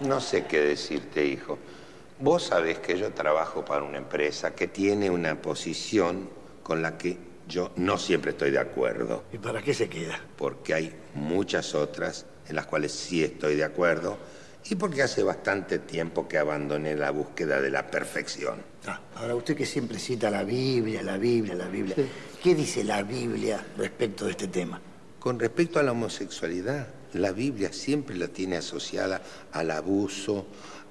No sé qué decirte, hijo. Vos sabés que yo trabajo para una empresa que tiene una posición con la que yo no siempre estoy de acuerdo. ¿Y para qué se queda? Porque hay muchas otras en las cuales sí estoy de acuerdo y porque hace bastante tiempo que abandoné la búsqueda de la perfección. Ah, ahora usted que siempre cita la Biblia, la Biblia, la Biblia. ¿Qué dice la Biblia respecto de este tema? Con respecto a la homosexualidad, la Biblia siempre la tiene asociada al abuso,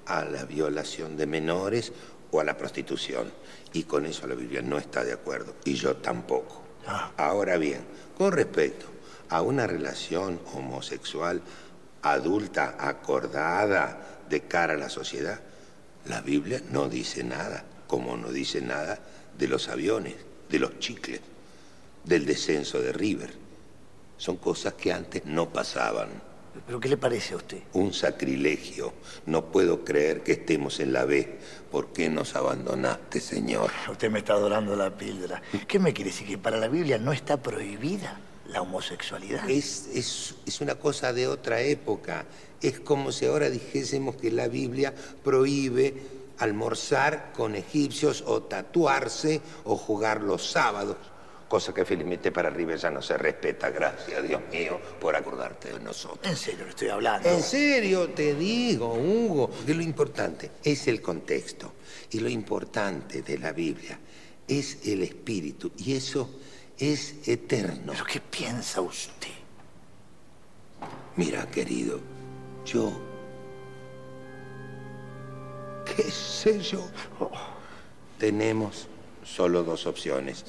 a la violación de menores o a la prostitución. Y con eso la Biblia no está de acuerdo. Y yo tampoco. Ah. Ahora bien, con respecto a una relación homosexual adulta, acordada de cara a la sociedad, la Biblia no dice nada, como no dice nada de los aviones, de los chicles, del descenso de River. Son cosas que antes no pasaban. ¿Pero qué le parece a usted? Un sacrilegio. No puedo creer que estemos en la B. ¿Por qué nos abandonaste, Señor? Usted me está adorando la píldora. ¿Qué me quiere decir? ¿Que para la Biblia no está prohibida la homosexualidad? Es, es, es una cosa de otra época. Es como si ahora dijésemos que la Biblia prohíbe almorzar con egipcios o tatuarse o jugar los sábados. Cosa que felizmente para River ya no se respeta. Gracias, Dios mío, por acordarte de nosotros. En serio le estoy hablando. En serio te digo, Hugo, que lo importante es el contexto. Y lo importante de la Biblia es el espíritu. Y eso es eterno. ¿Pero qué piensa usted? Mira, querido, yo... ¿Qué sé yo? Oh, Tenemos solo dos opciones.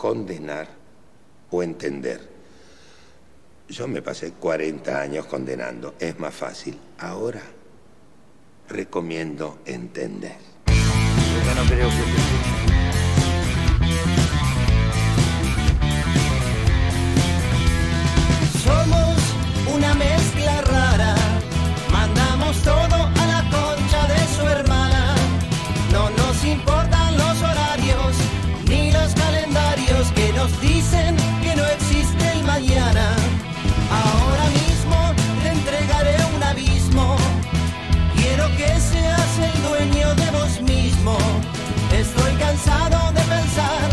Condenar o entender. Yo me pasé 40 años condenando. Es más fácil. Ahora recomiendo entender. yo no creo que... Somos una mezcla rara, mandamos todo a la concha de su hermana. No nos importan nos dicen que no existe el mañana. Ahora mismo te entregaré un abismo. Quiero que seas el dueño de vos mismo. Estoy cansado de pensar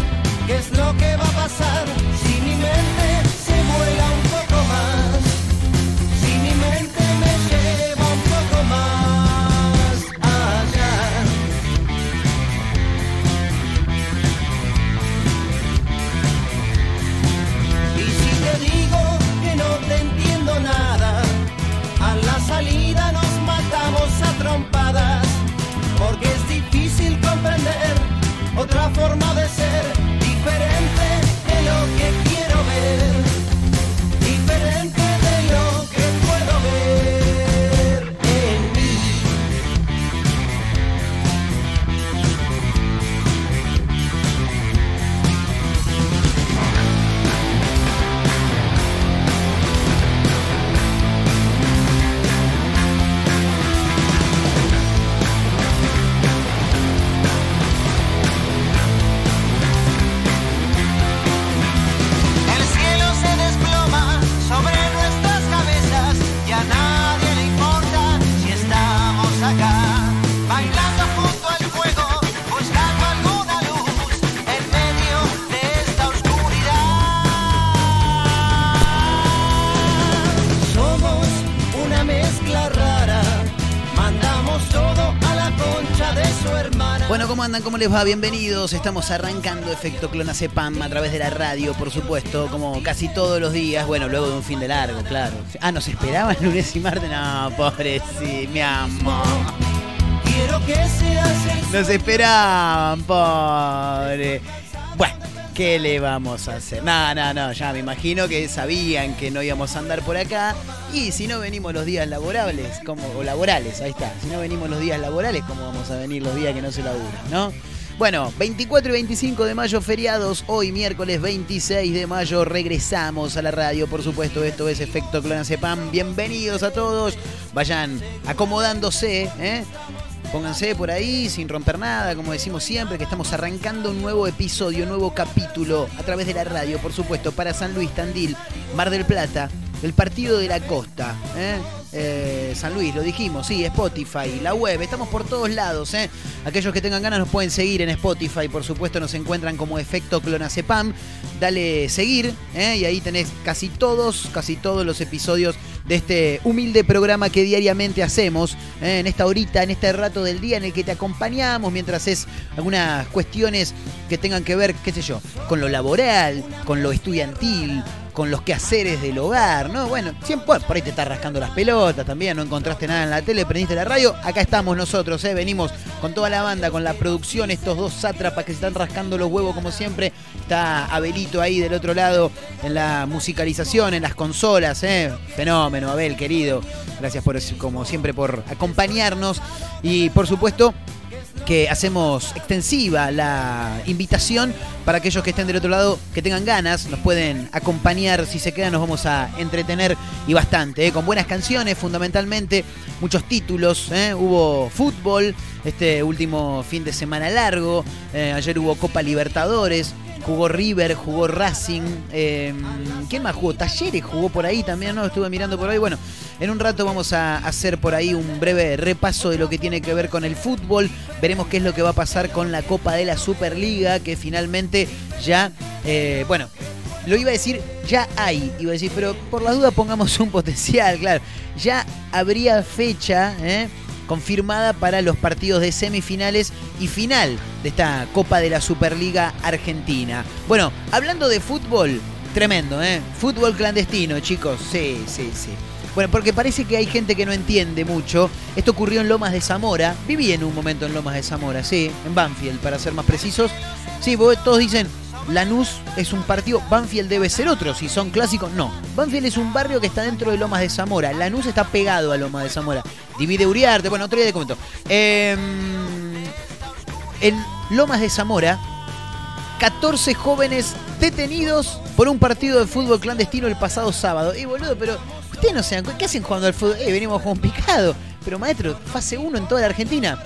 qué es lo que va a pasar Bueno, ¿cómo andan? ¿Cómo les va? Bienvenidos. Estamos arrancando Efecto Clonacepam a través de la radio, por supuesto, como casi todos los días. Bueno, luego de un fin de largo, claro. Ah, ¿nos esperaban lunes y martes? No, pobre, sí, mi amor. Nos esperaban, pobre. ¿Qué le vamos a hacer? No, no, no, ya me imagino que sabían que no íbamos a andar por acá. Y si no venimos los días laborables, como, o laborales, ahí está. Si no venimos los días laborales, ¿cómo vamos a venir los días que no se laburan, no? Bueno, 24 y 25 de mayo feriados, hoy miércoles 26 de mayo regresamos a la radio, por supuesto, esto es Efecto Clonacepam, bienvenidos a todos, vayan acomodándose, ¿eh? Pónganse por ahí sin romper nada, como decimos siempre, que estamos arrancando un nuevo episodio, un nuevo capítulo a través de la radio, por supuesto, para San Luis, Tandil, Mar del Plata el partido de la costa. ¿eh? Eh, San Luis, lo dijimos, sí, Spotify, la web, estamos por todos lados. ¿eh? Aquellos que tengan ganas nos pueden seguir en Spotify, por supuesto nos encuentran como efecto clonacepam. Dale seguir ¿eh? y ahí tenés casi todos, casi todos los episodios de este humilde programa que diariamente hacemos, ¿eh? en esta horita, en este rato del día en el que te acompañamos mientras es algunas cuestiones que tengan que ver, qué sé yo, con lo laboral, con lo estudiantil, con los quehaceres del hogar, ¿no? Bueno, siempre, por ahí te estás rascando las pelotas también, no encontraste nada en la tele, prendiste la radio, acá estamos nosotros, ¿eh? venimos con toda la banda, con la producción, estos dos sátrapas que se están rascando los huevos como siempre, está Abelito ahí del otro lado en la musicalización, en las consolas, ¿eh? fenómeno, Abel, querido, gracias por, como siempre por acompañarnos y por supuesto que hacemos extensiva la invitación para aquellos que estén del otro lado, que tengan ganas, nos pueden acompañar, si se quedan nos vamos a entretener y bastante, ¿eh? con buenas canciones fundamentalmente, muchos títulos, ¿eh? hubo fútbol este último fin de semana largo, eh, ayer hubo Copa Libertadores, jugó River, jugó Racing, ¿quién más jugó? Talleres jugó por ahí también, ¿no? Estuve mirando por ahí. Bueno, en un rato vamos a hacer por ahí un breve repaso de lo que tiene que ver con el fútbol. Veremos qué es lo que va a pasar con la Copa de la Superliga, que finalmente ya, eh, bueno, lo iba a decir, ya hay, iba a decir, pero por la duda pongamos un potencial, claro. Ya habría fecha, ¿eh? confirmada para los partidos de semifinales y final de esta Copa de la Superliga Argentina. Bueno, hablando de fútbol, tremendo, ¿eh? Fútbol clandestino, chicos. Sí, sí, sí. Bueno, porque parece que hay gente que no entiende mucho. Esto ocurrió en Lomas de Zamora. Viví en un momento en Lomas de Zamora, sí, en Banfield, para ser más precisos. Sí, porque todos dicen, Lanús es un partido, Banfield debe ser otro, si son clásicos, no. Banfield es un barrio que está dentro de Lomas de Zamora, Lanús está pegado a Lomas de Zamora. Divide Uriarte, bueno, otro día te comento. Eh, en Lomas de Zamora, 14 jóvenes detenidos por un partido de fútbol clandestino el pasado sábado. Y boludo, pero ustedes no se ¿qué hacen jugando al fútbol? Eh, venimos con un picado. Pero maestro, fase 1 en toda la Argentina.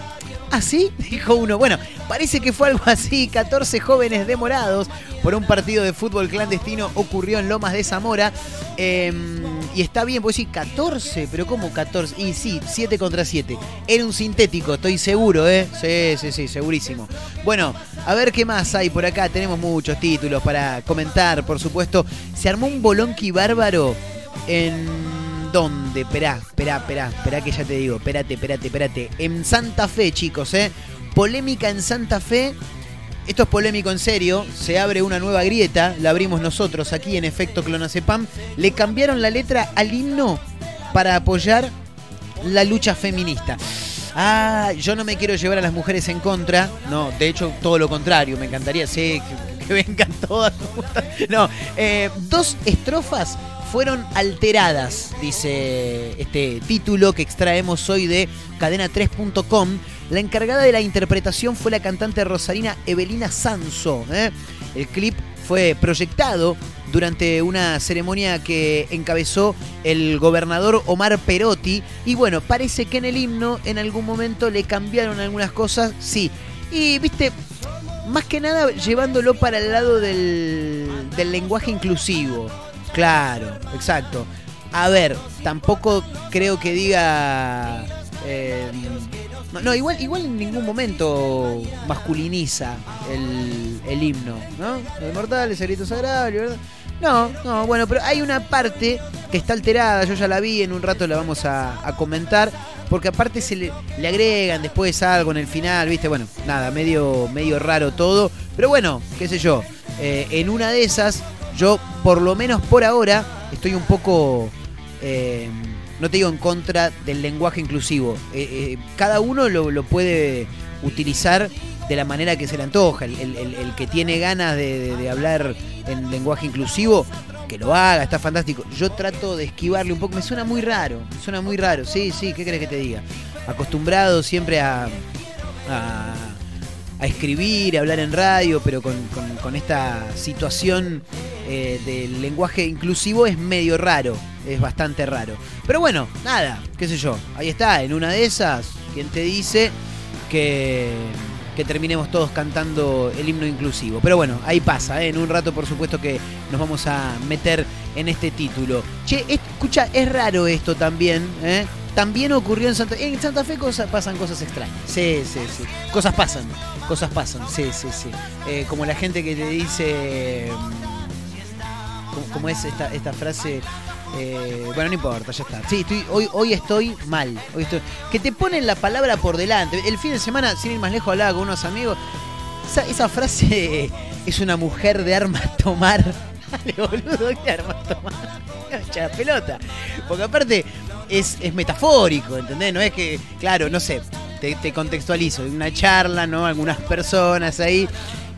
¿Ah, sí? Dijo uno. Bueno, parece que fue algo así. 14 jóvenes demorados por un partido de fútbol clandestino ocurrió en Lomas de Zamora. Eh, y está bien, pues sí, 14, pero ¿cómo 14? Y sí, 7 contra 7. Era un sintético, estoy seguro, ¿eh? Sí, sí, sí, segurísimo. Bueno, a ver qué más hay por acá. Tenemos muchos títulos para comentar, por supuesto. Se armó un bolonqui bárbaro en dónde? Esperá, esperá, esperá, esperá que ya te digo. Espérate, espérate, espérate. En Santa Fe, chicos, ¿eh? Polémica en Santa Fe. Esto es polémico en serio. Se abre una nueva grieta. La abrimos nosotros aquí en Efecto Clonacepam. Le cambiaron la letra al himno para apoyar la lucha feminista. Ah, yo no me quiero llevar a las mujeres en contra. No, de hecho, todo lo contrario. Me encantaría, sí, que, vengan todas. No, eh, dos estrofas fueron alteradas, dice este título que extraemos hoy de cadena3.com. La encargada de la interpretación fue la cantante rosarina Evelina Sanso. ¿eh? El clip fue proyectado durante una ceremonia que encabezó el gobernador Omar Perotti. Y bueno, parece que en el himno en algún momento le cambiaron algunas cosas, sí. Y viste, más que nada llevándolo para el lado del, del lenguaje inclusivo. Claro, exacto. A ver, tampoco creo que diga. eh, no, igual, igual en ningún momento masculiniza el, himno, ¿no? El mortal, el grito sagrado, ¿verdad? No, no, bueno, pero hay una parte que está alterada, yo ya la vi, en un rato la vamos a, a comentar, porque aparte se le, le agregan después algo en el final, ¿viste? Bueno, nada, medio, medio raro todo, pero bueno, qué sé yo, eh, en una de esas, yo por lo menos por ahora estoy un poco... eh, no te digo en contra del lenguaje inclusivo. Eh, eh, cada uno lo, puede utilizar de la manera que se le antoja. El, que tiene ganas de, hablar en lenguaje inclusivo, que lo haga, está fantástico. Yo trato de esquivarle un poco. Me suena muy raro, me suena muy raro. Sí, sí, ¿qué crees que te diga? Acostumbrado siempre a, a escribir, a hablar en radio, pero con, esta situación eh, del lenguaje inclusivo es medio raro, es bastante raro. Pero bueno, nada, qué sé yo, ahí está, en una de esas, quien te dice que, que terminemos todos cantando el himno inclusivo. Pero bueno, ahí pasa, ¿eh? en un rato por supuesto que nos vamos a meter en este título. Che, escucha, es raro esto también, ¿eh? También ocurrió en Santa Fe. En Santa Fe pasan cosas extrañas. Sí, sí, sí. Cosas pasan. Cosas pasan. Sí, sí, sí. Eh, como la gente que te dice. Mm, ¿Cómo, es esta, esta frase? Eh, bueno, no importa, ya está. Sí, estoy, hoy, hoy estoy mal. Hoy estoy, que te ponen la palabra por delante. El fin de semana, sin ir más lejos, hablaba con unos amigos. Esa, frase es una mujer de armas tomar. Dale, boludo, ¿qué armas tomar? la pelota. Porque aparte, es, metafórico, ¿entendés? No es que, claro, no sé, te, te contextualizo, una charla, ¿no? Algunas personas ahí.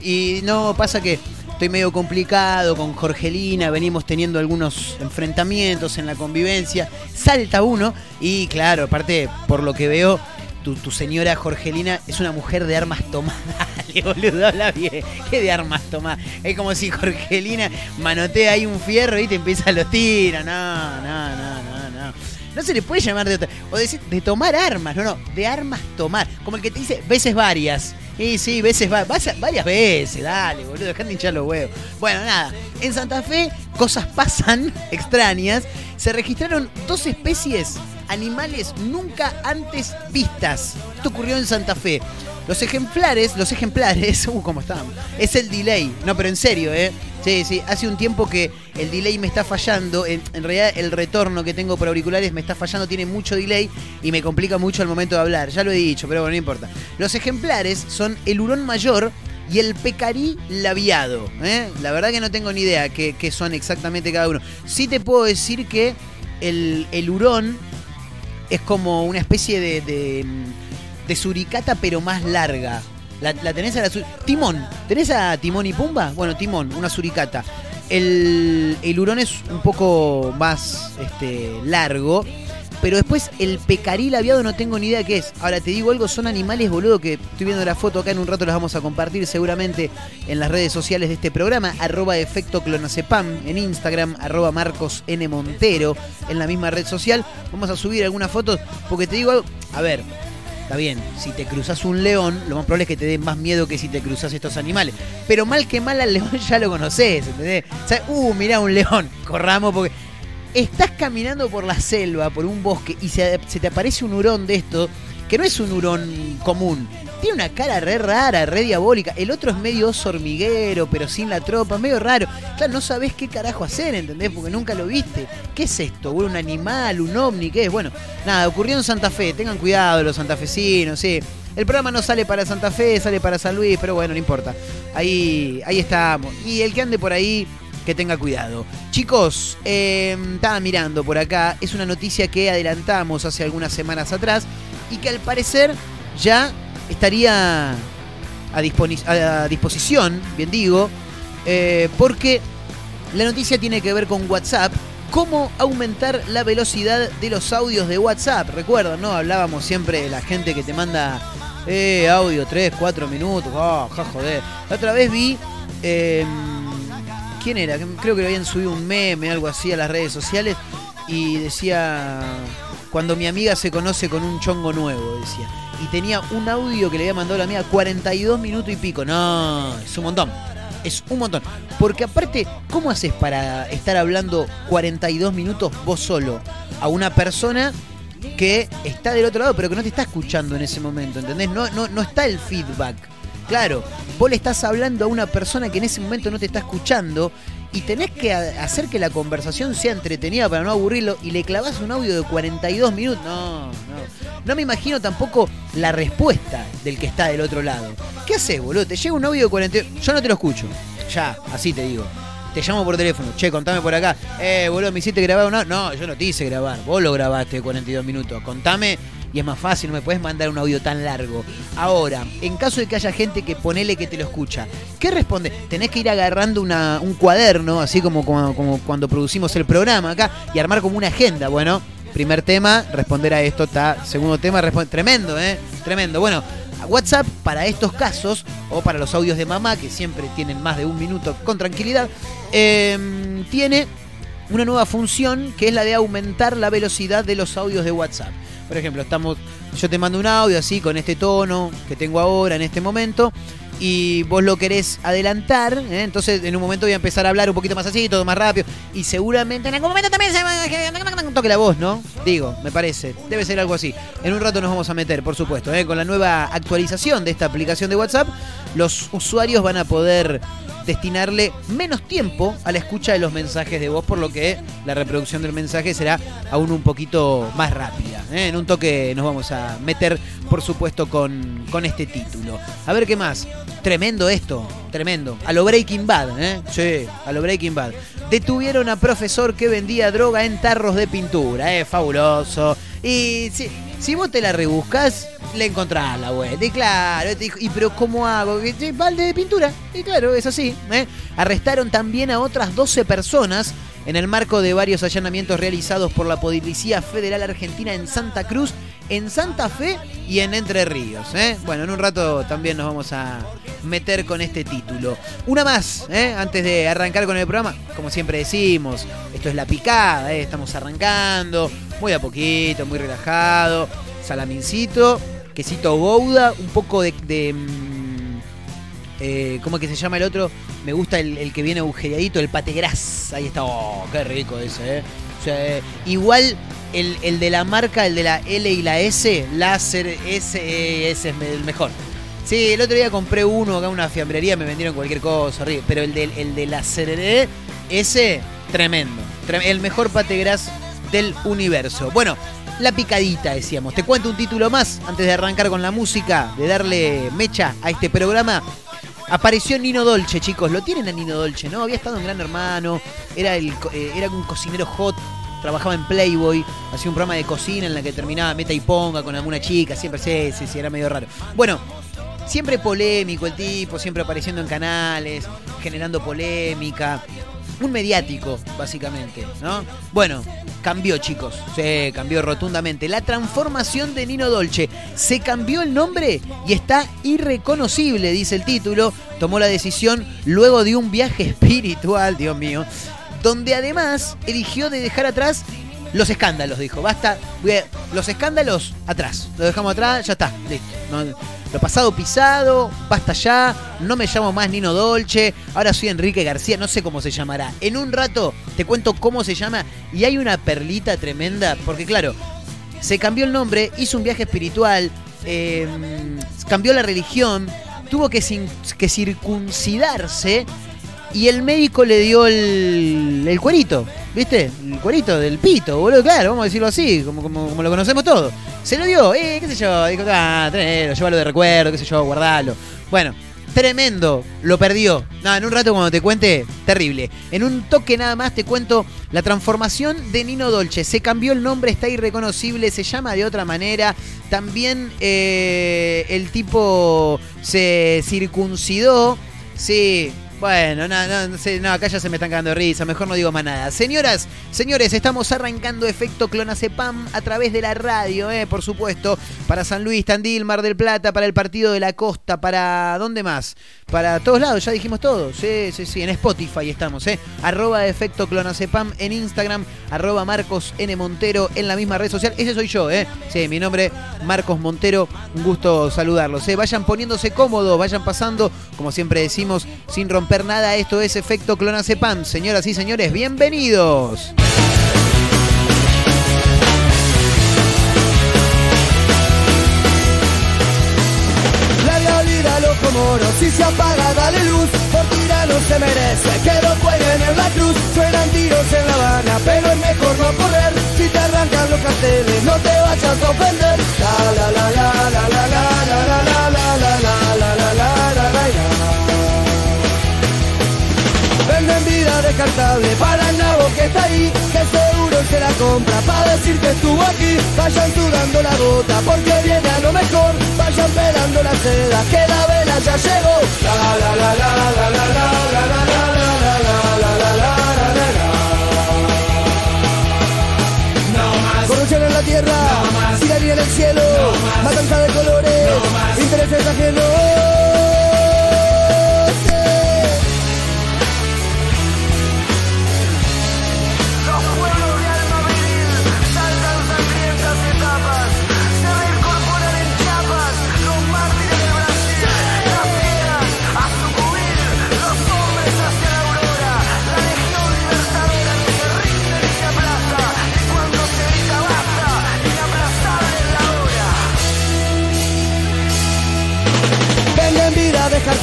Y no, pasa que estoy medio complicado con Jorgelina, venimos teniendo algunos enfrentamientos en la convivencia. Salta uno y claro, aparte, por lo que veo, tu, señora Jorgelina es una mujer de armas tomadas. Dale, boludo, habla bien. ¿Qué de armas tomadas? Es como si Jorgelina manotea ahí un fierro y te empieza los tiros. No, no, no, no. No se le puede llamar de otra. O decir, de tomar armas, no, no, de armas tomar. Como el que te dice veces varias. Y sí, veces varias, varias veces, dale, boludo, dejando hinchar los huevos. Bueno, nada, en Santa Fe cosas pasan extrañas. Se registraron dos especies animales nunca antes vistas. Esto ocurrió en Santa Fe. Los ejemplares, los ejemplares, uh, ¿cómo están? Es el delay. No, pero en serio, ¿eh? Sí, sí, hace un tiempo que el delay me está fallando. En, realidad, el retorno que tengo por auriculares me está fallando, tiene mucho delay y me complica mucho al momento de hablar. Ya lo he dicho, pero bueno, no importa. Los ejemplares son el hurón mayor y el pecarí labiado. ¿eh? La verdad que no tengo ni idea qué, son exactamente cada uno. Sí te puedo decir que el, el hurón es como una especie de de suricata, pero más larga. La, tenés a la Timón. ¿Tenés a Timón y Pumba? Bueno, Timón, una suricata. El, el hurón es un poco más este, largo. Pero después el pecarí labiado no tengo ni idea qué es. Ahora te digo algo, son animales, boludo, que estoy viendo la foto acá en un rato las vamos a compartir seguramente en las redes sociales de este programa, arroba efecto clonacepam en Instagram, arroba Marcos N. Montero en la misma red social. Vamos a subir algunas fotos, porque te digo algo, a ver, Está bien, si te cruzas un león, lo más probable es que te dé más miedo que si te cruzas estos animales. Pero mal que mal al león ya lo conoces, ¿entendés? O uh, mirá un león, corramos porque. Estás caminando por la selva, por un bosque, y se te aparece un hurón de esto, que no es un hurón común, tiene una cara re rara, re diabólica. El otro es medio oso hormiguero, pero sin la tropa, medio raro. Claro, no sabes qué carajo hacer, ¿entendés? Porque nunca lo viste. ¿Qué es esto? ¿Un animal? ¿Un ovni? ¿Qué es? Bueno, nada, ocurrió en Santa Fe. Tengan cuidado los santafesinos, sí. El programa no sale para Santa Fe, sale para San Luis, pero bueno, no importa. Ahí, ahí estamos. Y el que ande por ahí, que tenga cuidado. Chicos, eh, estaba mirando por acá, es una noticia que adelantamos hace algunas semanas atrás y que al parecer ya estaría a, disposición, bien digo, eh, porque la noticia tiene que ver con WhatsApp. ¿Cómo aumentar la velocidad de los audios de WhatsApp? Recuerdan, ¿no? Hablábamos siempre de la gente que te manda eh, audio 3, 4 minutos. Oh, ja, joder. La otra vez vi. Em, ¿Quién era? Creo que le habían subido un meme, algo así, a las redes sociales. Y decía. Cuando mi amiga se conoce con un chongo nuevo, decía y tenía un audio que le había mandado la mía 42 minutos y pico. No, es un montón. Es un montón. Porque aparte, ¿cómo haces para estar hablando 42 minutos vos solo a una persona que está del otro lado, pero que no te está escuchando en ese momento? ¿Entendés? No, no, no está el feedback. Claro, vos le estás hablando a una persona que en ese momento no te está escuchando y tenés que hacer que la conversación sea entretenida para no aburrirlo y le clavas un audio de 42 minutos. No, no. No me imagino tampoco la respuesta del que está del otro lado. ¿Qué haces, boludo? Te llega un audio de 42. Yo no te lo escucho. Ya, así te digo. Te llamo por teléfono. Che, contame por acá. Eh, boludo, ¿me hiciste grabar una? No, yo no te hice grabar. Vos lo grabaste de 42 minutos. Contame y es más fácil, no me puedes mandar un audio tan largo. Ahora, en caso de que haya gente que ponele que te lo escucha, ¿qué responde? Tenés que ir agarrando un cuaderno, así como, cuando producimos el programa acá, y armar como una agenda. Bueno, primer tema, responder a esto, está. Segundo tema, responder. Tremendo, ¿eh? Tremendo. Bueno, WhatsApp para estos casos, o para los audios de mamá, que siempre tienen más de un minuto con tranquilidad, em, tiene una nueva función que es la de aumentar la velocidad de los audios de WhatsApp. Por ejemplo, estamos, yo te mando un audio así con este tono que tengo ahora en este momento y vos lo querés adelantar, ¿eh? entonces en un momento voy a empezar a hablar un poquito más así, todo más rápido y seguramente en algún momento también se toque la voz, ¿no? Digo, me parece, debe ser algo así. En un rato nos vamos a meter, por supuesto, ¿eh? con la nueva actualización de esta aplicación de WhatsApp, los usuarios van a poder destinarle menos tiempo a la escucha de los mensajes de voz, por lo que la reproducción del mensaje será aún un poquito más rápida. ¿eh? En un toque nos vamos a meter, por supuesto, con, con este título. A ver qué más. Tremendo esto, tremendo. A lo Breaking Bad, ¿eh? Sí, a lo Breaking Bad. Detuvieron a profesor que vendía droga en tarros de pintura, ¿eh? Fabuloso. Y si, si vos te la rebuscas, le encontrás la vuelta. Y claro, y pero ¿cómo hago? Balde de pintura. Y claro, es así. ¿eh? Arrestaron también a otras 12 personas en el marco de varios allanamientos realizados por la Policía Federal Argentina en Santa Cruz, en Santa Fe y en Entre Ríos. ¿eh? Bueno, en un rato también nos vamos a meter con este título. Una más, ¿eh? antes de arrancar con el programa, como siempre decimos, esto es la picada, ¿eh? estamos arrancando, muy a poquito, muy relajado, salamincito, quesito gouda, un poco de... de eh, ¿Cómo que se llama el otro? Me gusta el, que viene agujereadito, el pate gras. Ahí está, oh, qué rico ese, ¿eh? O sea, igual el, el, de la marca, el de la L y la S, láser, ese, ese es el mejor. Sí, el otro día compré uno acá en una fiambrería, me vendieron cualquier cosa, pero el de, el de la CRD, ese, tremendo. El mejor pate gras del universo. Bueno, la picadita, decíamos. Te cuento un título más antes de arrancar con la música, de darle mecha a este programa. Apareció Nino Dolce, chicos. Lo tienen a Nino Dolce, ¿no? Había estado en Gran Hermano. Era, el, eh, era un cocinero hot. Trabajaba en Playboy. Hacía un programa de cocina en la que terminaba meta y ponga con alguna chica. Siempre, sí, sí, sí, era medio raro. Bueno, siempre polémico el tipo. Siempre apareciendo en canales. Generando polémica un mediático, básicamente, ¿no? Bueno, cambió, chicos. Se cambió rotundamente. La transformación de Nino Dolce. Se cambió el nombre y está irreconocible, dice el título. Tomó la decisión luego de un viaje espiritual, Dios mío, donde además eligió de dejar atrás los escándalos, dijo. Basta, los escándalos atrás. Lo dejamos atrás, ya está, listo. lo pasado pisado, basta ya. No me llamo más Nino Dolce. Ahora soy Enrique García, no sé cómo se llamará. En un rato te cuento cómo se llama. Y hay una perlita tremenda, porque claro, se cambió el nombre, hizo un viaje espiritual, em, cambió la religión, tuvo que, que circuncidarse y el médico le dio el, el cuerito, ¿viste? El cuerito del pito, boludo, claro, vamos a decirlo así, como, como, lo conocemos todos. Se lo dio, eh, qué sé yo, dijo, ah, tenelo, llévalo de recuerdo, qué sé yo, guardalo. Bueno, tremendo, lo perdió. Nada, en un rato cuando te cuente, terrible. En un toque nada más te cuento la transformación de Nino Dolce. Se cambió el nombre, está irreconocible, se llama de otra manera. También eh, el tipo se circuncidó. Sí, bueno, no, no, no, sé, no, acá ya se me están cagando de risa, mejor no digo más nada. Señoras, señores, estamos arrancando efecto Clonacepam a través de la radio, eh, por supuesto, para San Luis, Tandil, Mar del Plata, para el Partido de la Costa, para ¿dónde más? Para todos lados, ya dijimos todo. Sí, sí, sí, en Spotify estamos, eh. Arroba efecto Clonacepam en Instagram, arroba Marcos N. Montero en la misma red social. Ese soy yo, eh. Sí, mi nombre Marcos Montero, un gusto saludarlos. Eh. Vayan poniéndose cómodos, vayan pasando, como siempre decimos, sin romper nada, esto es Efecto Clonacepam. Señoras y señores, bienvenidos. Si se apaga dale luz, por no se merece que lo jueguen en la cruz, suenan tiros en la Habana, pero es mejor no correr, si te arrancan los carteles, no te vayas a ofender, la la la la la la la la la la la la la la la la Venden vida descartable para el nabo que está ahí, que seguro se la compra para decir que estuvo aquí. Vayan sudando la gota porque viene a lo mejor. Vayan pelando la seda que la vela ya llegó. La la la la la la la la la la la la la la Corrupción en la tierra, tiranía en el cielo, matanza de colores, intereses ajenos.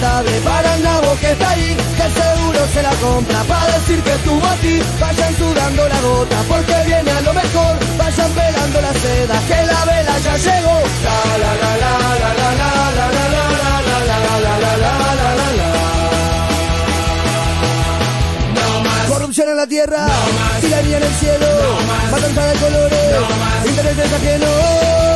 Tarde para el nabo que está ahí, que seguro se la compra para decir que estuvo aquí. Vayan sudando la gota porque viene a lo mejor. Vayan pelando la seda que la vela ya llegó. La la la la la la la la la la la la la la la la la la Corrupción en la tierra, tiranía en el cielo, matanza de colores, intereses ajenos.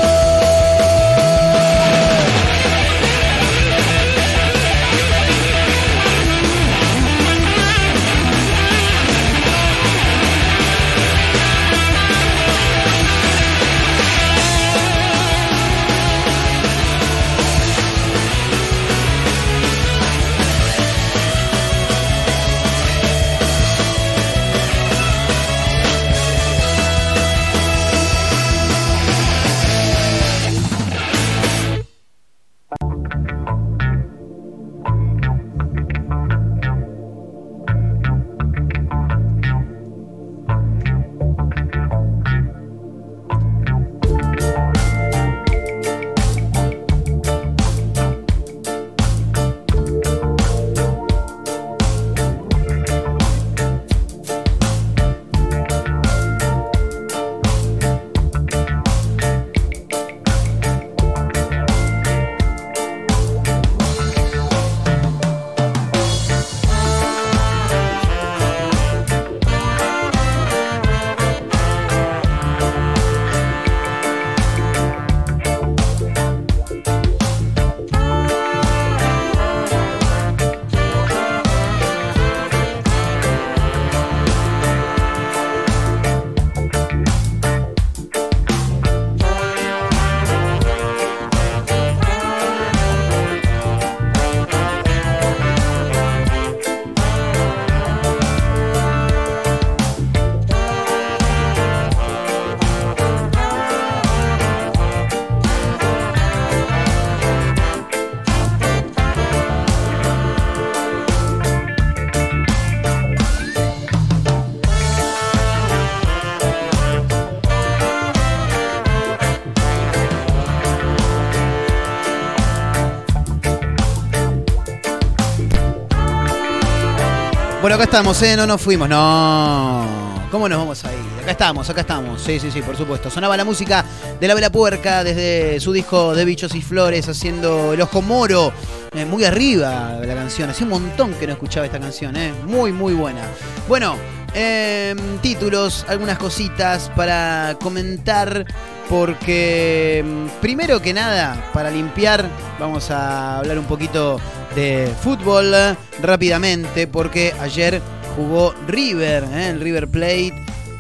Acá estamos, ¿eh? No nos fuimos, no. ¿Cómo nos vamos a ir? Acá estamos, acá estamos. Sí, sí, sí, por supuesto. Sonaba la música de la Vela Puerca desde su disco de Bichos y Flores haciendo el Ojo Moro. Eh, muy arriba la canción. Hace un montón que no escuchaba esta canción, ¿eh? Muy, muy buena. Bueno, eh, títulos, algunas cositas para comentar. Porque mm, primero que nada, para limpiar, vamos a hablar un poquito de fútbol rápidamente, porque ayer jugó River, ¿eh? el River Plate,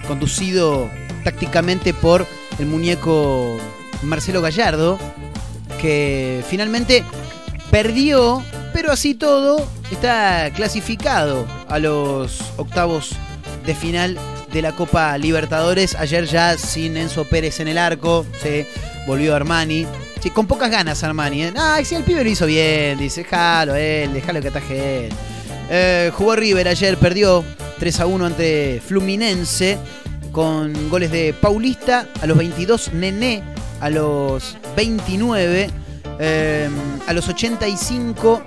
conducido tácticamente por el muñeco Marcelo Gallardo, que finalmente perdió, pero así todo está clasificado a los octavos de final de la Copa Libertadores. Ayer ya sin Enzo Pérez en el arco, se volvió Armani. Sí, con pocas ganas Armani. ¿eh? Ah, si el pibe lo hizo bien, dice, déjalo él, déjalo que ataje él. Eh, jugó River ayer, perdió 3 a 1 ante Fluminense con goles de Paulista a los 22, Nené a los 29, eh, a los 85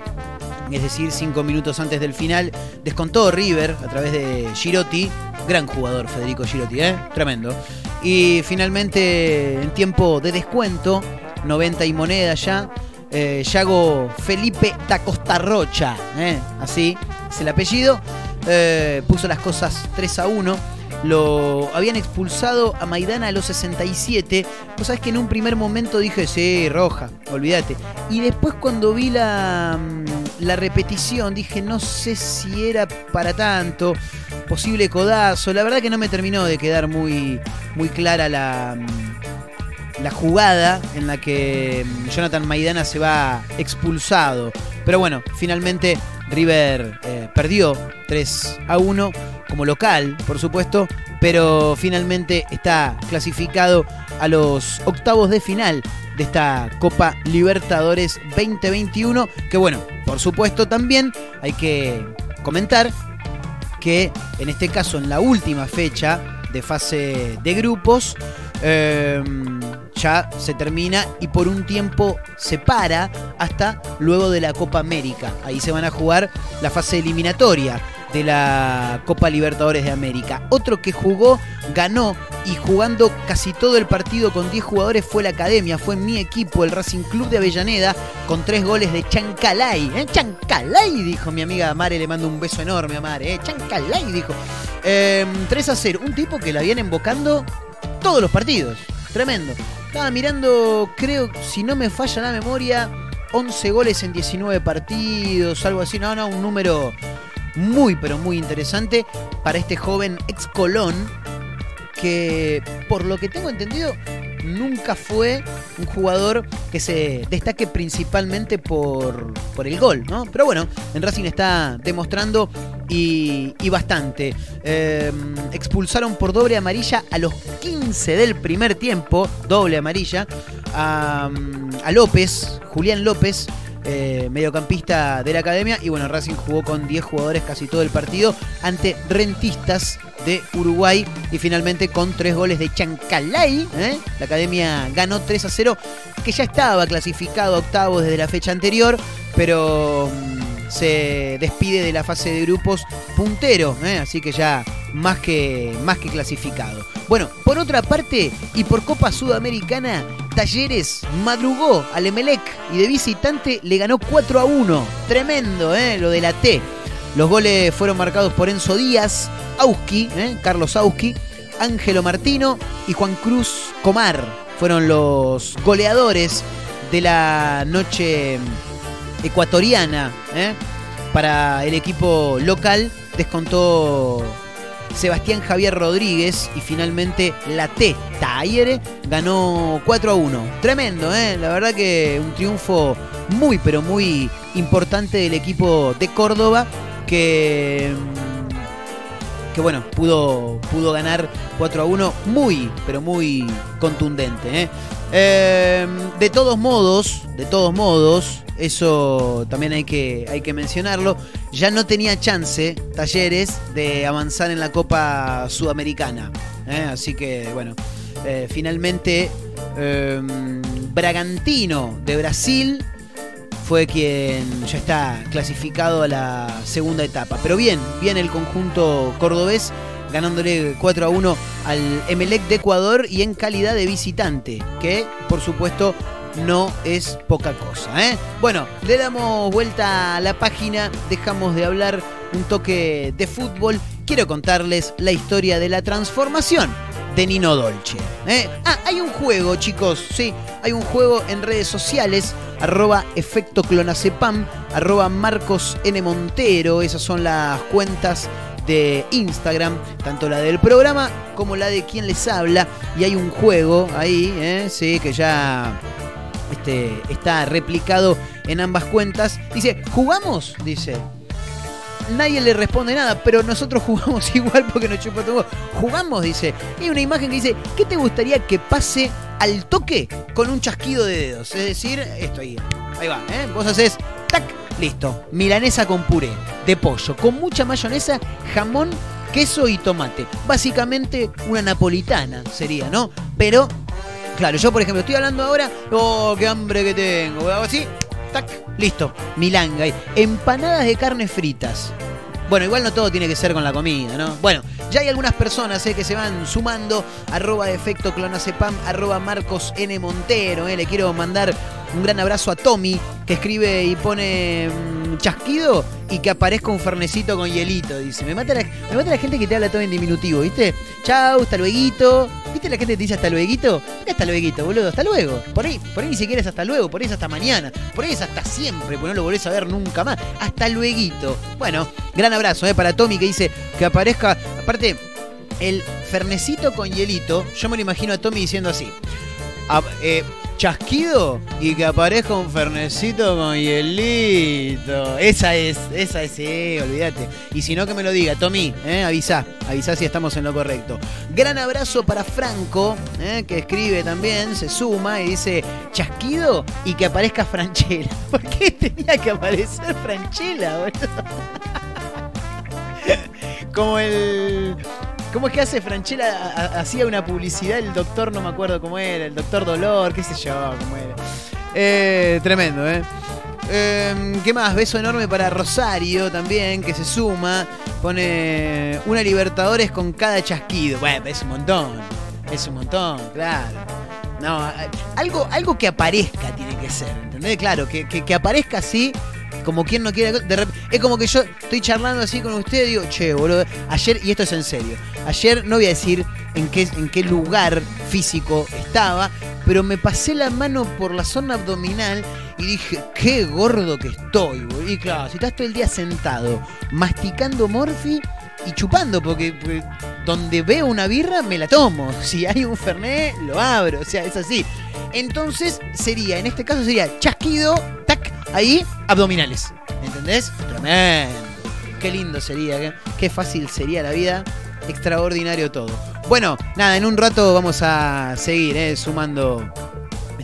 es decir, cinco minutos antes del final, descontó River a través de Girotti, gran jugador Federico Girotti, ¿eh? tremendo. Y finalmente, en tiempo de descuento, 90 y moneda ya, eh, Yago Felipe da Costa Rocha, ¿eh? así es el apellido, eh, puso las cosas 3 a 1 lo habían expulsado a Maidana a los 67. Vos sabés que en un primer momento dije, sí, roja, olvídate. Y después cuando vi la, mm, la repetición dije, no sé si era para tanto, posible codazo. La verdad que no me terminó de quedar muy, muy clara la, mm, la jugada en la que mm, Jonathan Maidana se va expulsado. Pero bueno, finalmente River eh, perdió 3 a 1 como local, por supuesto, pero finalmente está clasificado a los octavos de final de esta Copa Libertadores 2021, que bueno, por supuesto también hay que comentar que en este caso en la última fecha de fase de grupos, eh, ya se termina y por un tiempo se para hasta luego de la Copa América. Ahí se van a jugar la fase eliminatoria de la Copa Libertadores de América. Otro que jugó, ganó y jugando casi todo el partido con 10 jugadores fue la Academia, fue mi equipo, el Racing Club de Avellaneda, con tres goles de Chancalay. ¿eh? Chancalay, dijo mi amiga Mare, le mando un beso enorme a Mare. ¿eh? Chancalay, dijo. 3 em, a 0, un tipo que la viene invocando todos los partidos. Tremendo. Estaba mirando, creo, si no me falla la memoria, 11 goles en 19 partidos, algo así. No, no, un número muy, pero muy interesante para este joven ex Colón que, por lo que tengo entendido, nunca fue un jugador que se destaque principalmente por, por el gol, ¿no? Pero bueno, en Racing está demostrando y, bastante. Em, expulsaron por doble amarilla a los 15 del primer tiempo, doble amarilla, a, a López, Julián López eh, mediocampista de la academia. Y bueno, Racing jugó con 10 jugadores casi todo el partido ante Rentistas de Uruguay. Y finalmente con 3 goles de Chancalay, ¿eh? la academia ganó 3 a 0, que ya estaba clasificado octavo desde la fecha anterior, pero mm, se despide de la fase de grupos puntero, ¿eh? así que ya más que, más que clasificado. Bueno, por otra parte, y por Copa Sudamericana, Talleres madrugó al Emelec y de visitante le ganó 4 a 1. Tremendo, ¿eh? Lo de la T. Los goles fueron marcados por Enzo Díaz, Auski, ¿eh? Carlos Auski, Ángelo Martino y Juan Cruz Comar. Fueron los goleadores de la noche ecuatoriana ¿eh? para el equipo local. Descontó Sebastián Javier Rodríguez y finalmente la T, Tayere, ganó 4 a 1. Tremendo, ¿eh? la verdad que un triunfo muy pero muy importante del equipo de Córdoba que mm, que bueno, pudo, pudo ganar 4 a 1 muy, pero muy contundente. ¿eh? Em, de todos modos, de todos modos, eso también hay que, hay que mencionarlo, ya no tenía chance Talleres de avanzar en la Copa Sudamericana. ¿eh? Así que bueno, eh, finalmente em, Bragantino de Brasil fue quien ya está clasificado a la segunda etapa. Pero bien, bien el conjunto cordobés ganándole 4 a 1 al Emelec de Ecuador y en calidad de visitante, que por supuesto no es poca cosa. ¿eh? Bueno, le damos vuelta a la página, dejamos de hablar un toque de fútbol. Quiero contarles la historia de la transformación de Nino Dolce. ¿eh? Ah, hay un juego, chicos, sí, hay un juego en redes sociales, arroba efecto clonacepam, arroba Marcos N. Montero, esas son las cuentas de Instagram, tanto la del programa como la de quien les habla. Y hay un juego ahí, ¿eh? sí, que ya este, está replicado en ambas cuentas. Dice, ¿jugamos? Dice. Nadie le responde nada, pero nosotros jugamos igual porque nos chupa todo. Jugamos, dice. Y hay una imagen que dice, ¿qué te gustaría que pase al toque con un chasquido de dedos? Es decir, esto ahí. Ahí va, ¿eh? Vos haces, listo. Milanesa con puré de pollo, con mucha mayonesa, jamón, queso y tomate. Básicamente una napolitana sería, ¿no? Pero Claro, yo por ejemplo estoy hablando ahora, oh, qué hambre que tengo, hago así, tac, listo, milanga. Empanadas de carne fritas. Bueno, igual no todo tiene que ser con la comida, ¿no? Bueno, ya hay algunas personas eh, que se van sumando, arroba efecto clonacepam, arroba Marcos N. Montero, eh. le quiero mandar un gran abrazo a Tommy, que escribe y pone chasquido y que aparezca un fernecito con hielito. Dice, me mata, la, me mata la gente que te habla todo en diminutivo, ¿viste? Chau, hasta luego. ¿Viste la gente que te dice hasta luego? hasta luego, boludo? Hasta luego. Por ahí, por ahí ni siquiera es hasta luego, por ahí es hasta mañana, por ahí es hasta siempre, porque no lo volvés a ver nunca más. Hasta luego. Bueno, gran abrazo ¿eh? para Tommy que dice que aparezca. Aparte, el fernecito con hielito, yo me lo imagino a Tommy diciendo así. Ah, eh, chasquido y que aparezca un fernecito con hielito. Esa es, esa es, sí, olvídate. Y si no, que me lo diga, Tommy, ¿eh? avisa, avisa si estamos en lo correcto. Gran abrazo para Franco, ¿eh? que escribe también, se suma y dice chasquido y que aparezca Franchella. ¿Por qué tenía que aparecer Franchella, Como el ¿Cómo es que hace Franchella? Hacía una publicidad, el doctor, no me acuerdo cómo era, el doctor Dolor, qué sé yo, cómo era. Eh, tremendo, ¿eh? Eh, ¿Qué más? Beso enorme para Rosario también, que se suma. Pone una Libertadores con cada chasquido. Bueno, es un montón. Es un montón, claro. No, algo, algo que aparezca tiene que ser, ¿entendés? Claro, que- que aparezca así, como quien no quiere. de rep- es como que yo estoy charlando así con usted y digo, che, boludo, ayer, y esto es en serio, ayer no voy a decir en qué, en qué lugar físico estaba, pero me pasé la mano por la zona abdominal y dije, qué gordo que estoy, boludo. Y claro, si estás todo el día sentado, masticando morfi y chupando, porque, porque donde veo una birra me la tomo. Si hay un fernet, lo abro. O sea, es así. Entonces sería, en este caso sería chasquido, tac, ahí, abdominales. ¿Entendés? Tremendo. Qué lindo sería, qué, qué fácil sería la vida. Extraordinario todo. Bueno, nada, en un rato vamos a seguir eh, sumando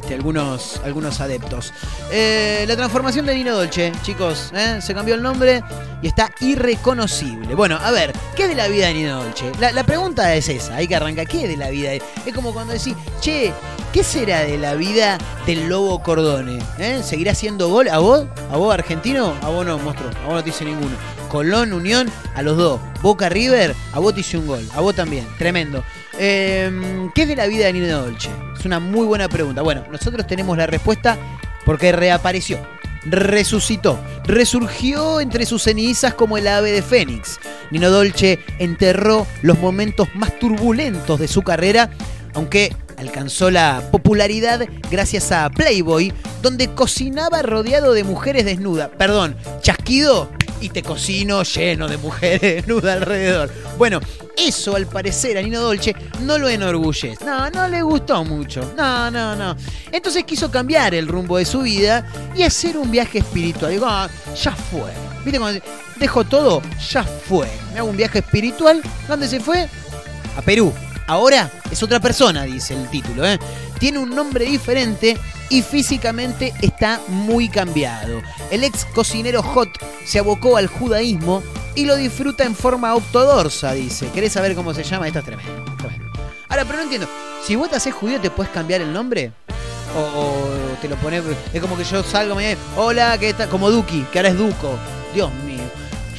este, algunos, algunos adeptos. Eh, la transformación de Nino Dolce, chicos, ¿eh? se cambió el nombre y está irreconocible. Bueno, a ver, ¿qué de la vida de Nino Dolce? La, la pregunta es esa, hay que arrancar, ¿qué de la vida? Es como cuando decís, che, ¿qué será de la vida del Lobo Cordone? ¿Eh? ¿Seguirá siendo gol a vos? ¿A vos argentino? A vos no, monstruo, a vos no te hice ninguno. Colón, Unión, a los dos. Boca River, a vos te hice un gol. A vos también. Tremendo. Eh, ¿Qué es de la vida de Nino Dolce? Es una muy buena pregunta. Bueno, nosotros tenemos la respuesta porque reapareció. Resucitó, resurgió entre sus cenizas como el ave de Fénix. Nino Dolce enterró los momentos más turbulentos de su carrera, aunque alcanzó la popularidad gracias a Playboy, donde cocinaba rodeado de mujeres desnudas. Perdón, chasquido y te cocino lleno de mujeres desnudas alrededor. Bueno, eso al parecer a Nino Dolce no lo enorgullece. No, no le gustó mucho. No, no, no. Entonces quiso cambiar el rumbo de su vida y hacer un viaje espiritual. Digo, "Ah, ya fue. ¿Viste cuando dejo todo? Ya fue. Me hago un viaje espiritual. ¿Dónde se fue? a Perú. Ahora es otra persona, dice el título. ¿eh? Tiene un nombre diferente y físicamente está muy cambiado. El ex cocinero Hot se abocó al judaísmo y lo disfruta en forma ortodoxa, dice. ¿Querés saber cómo se llama? Esto es tremendo. tremendo. Ahora, pero no entiendo. Si vos te haces judío, ¿te puedes cambiar el nombre? O, te lo pones. Es como que yo salgo mañana. Hola, ¿qué tal? Como Duki, que ahora es Duco. Dios mío.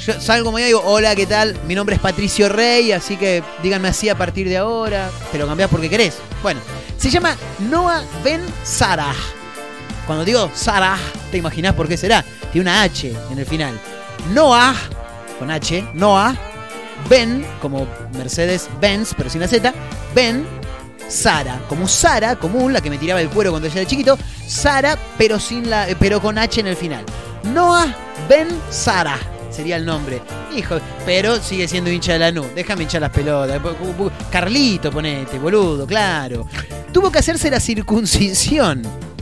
Yo salgo mañana y digo, hola, ¿qué tal? Mi nombre es Patricio Rey, así que díganme así a partir de ahora. Te lo cambiás porque querés. Bueno, se llama Noah Ben Sarah. Cuando digo Sarah, te imaginás por qué será. Tiene una H en el final. Noah, con H, Noah, Ben, como Mercedes Benz, pero sin la Z, Ben Sara, como Sara, común, la que me tiraba el cuero cuando yo era chiquito, Sara, pero sin la, eh, pero con H en el final. Noah Ben Sara sería el nombre. Hijo, pero sigue siendo hincha de la NU. Déjame hinchar las pelotas. Carlito, ponete, boludo, claro. Tuvo que hacerse la circuncisión.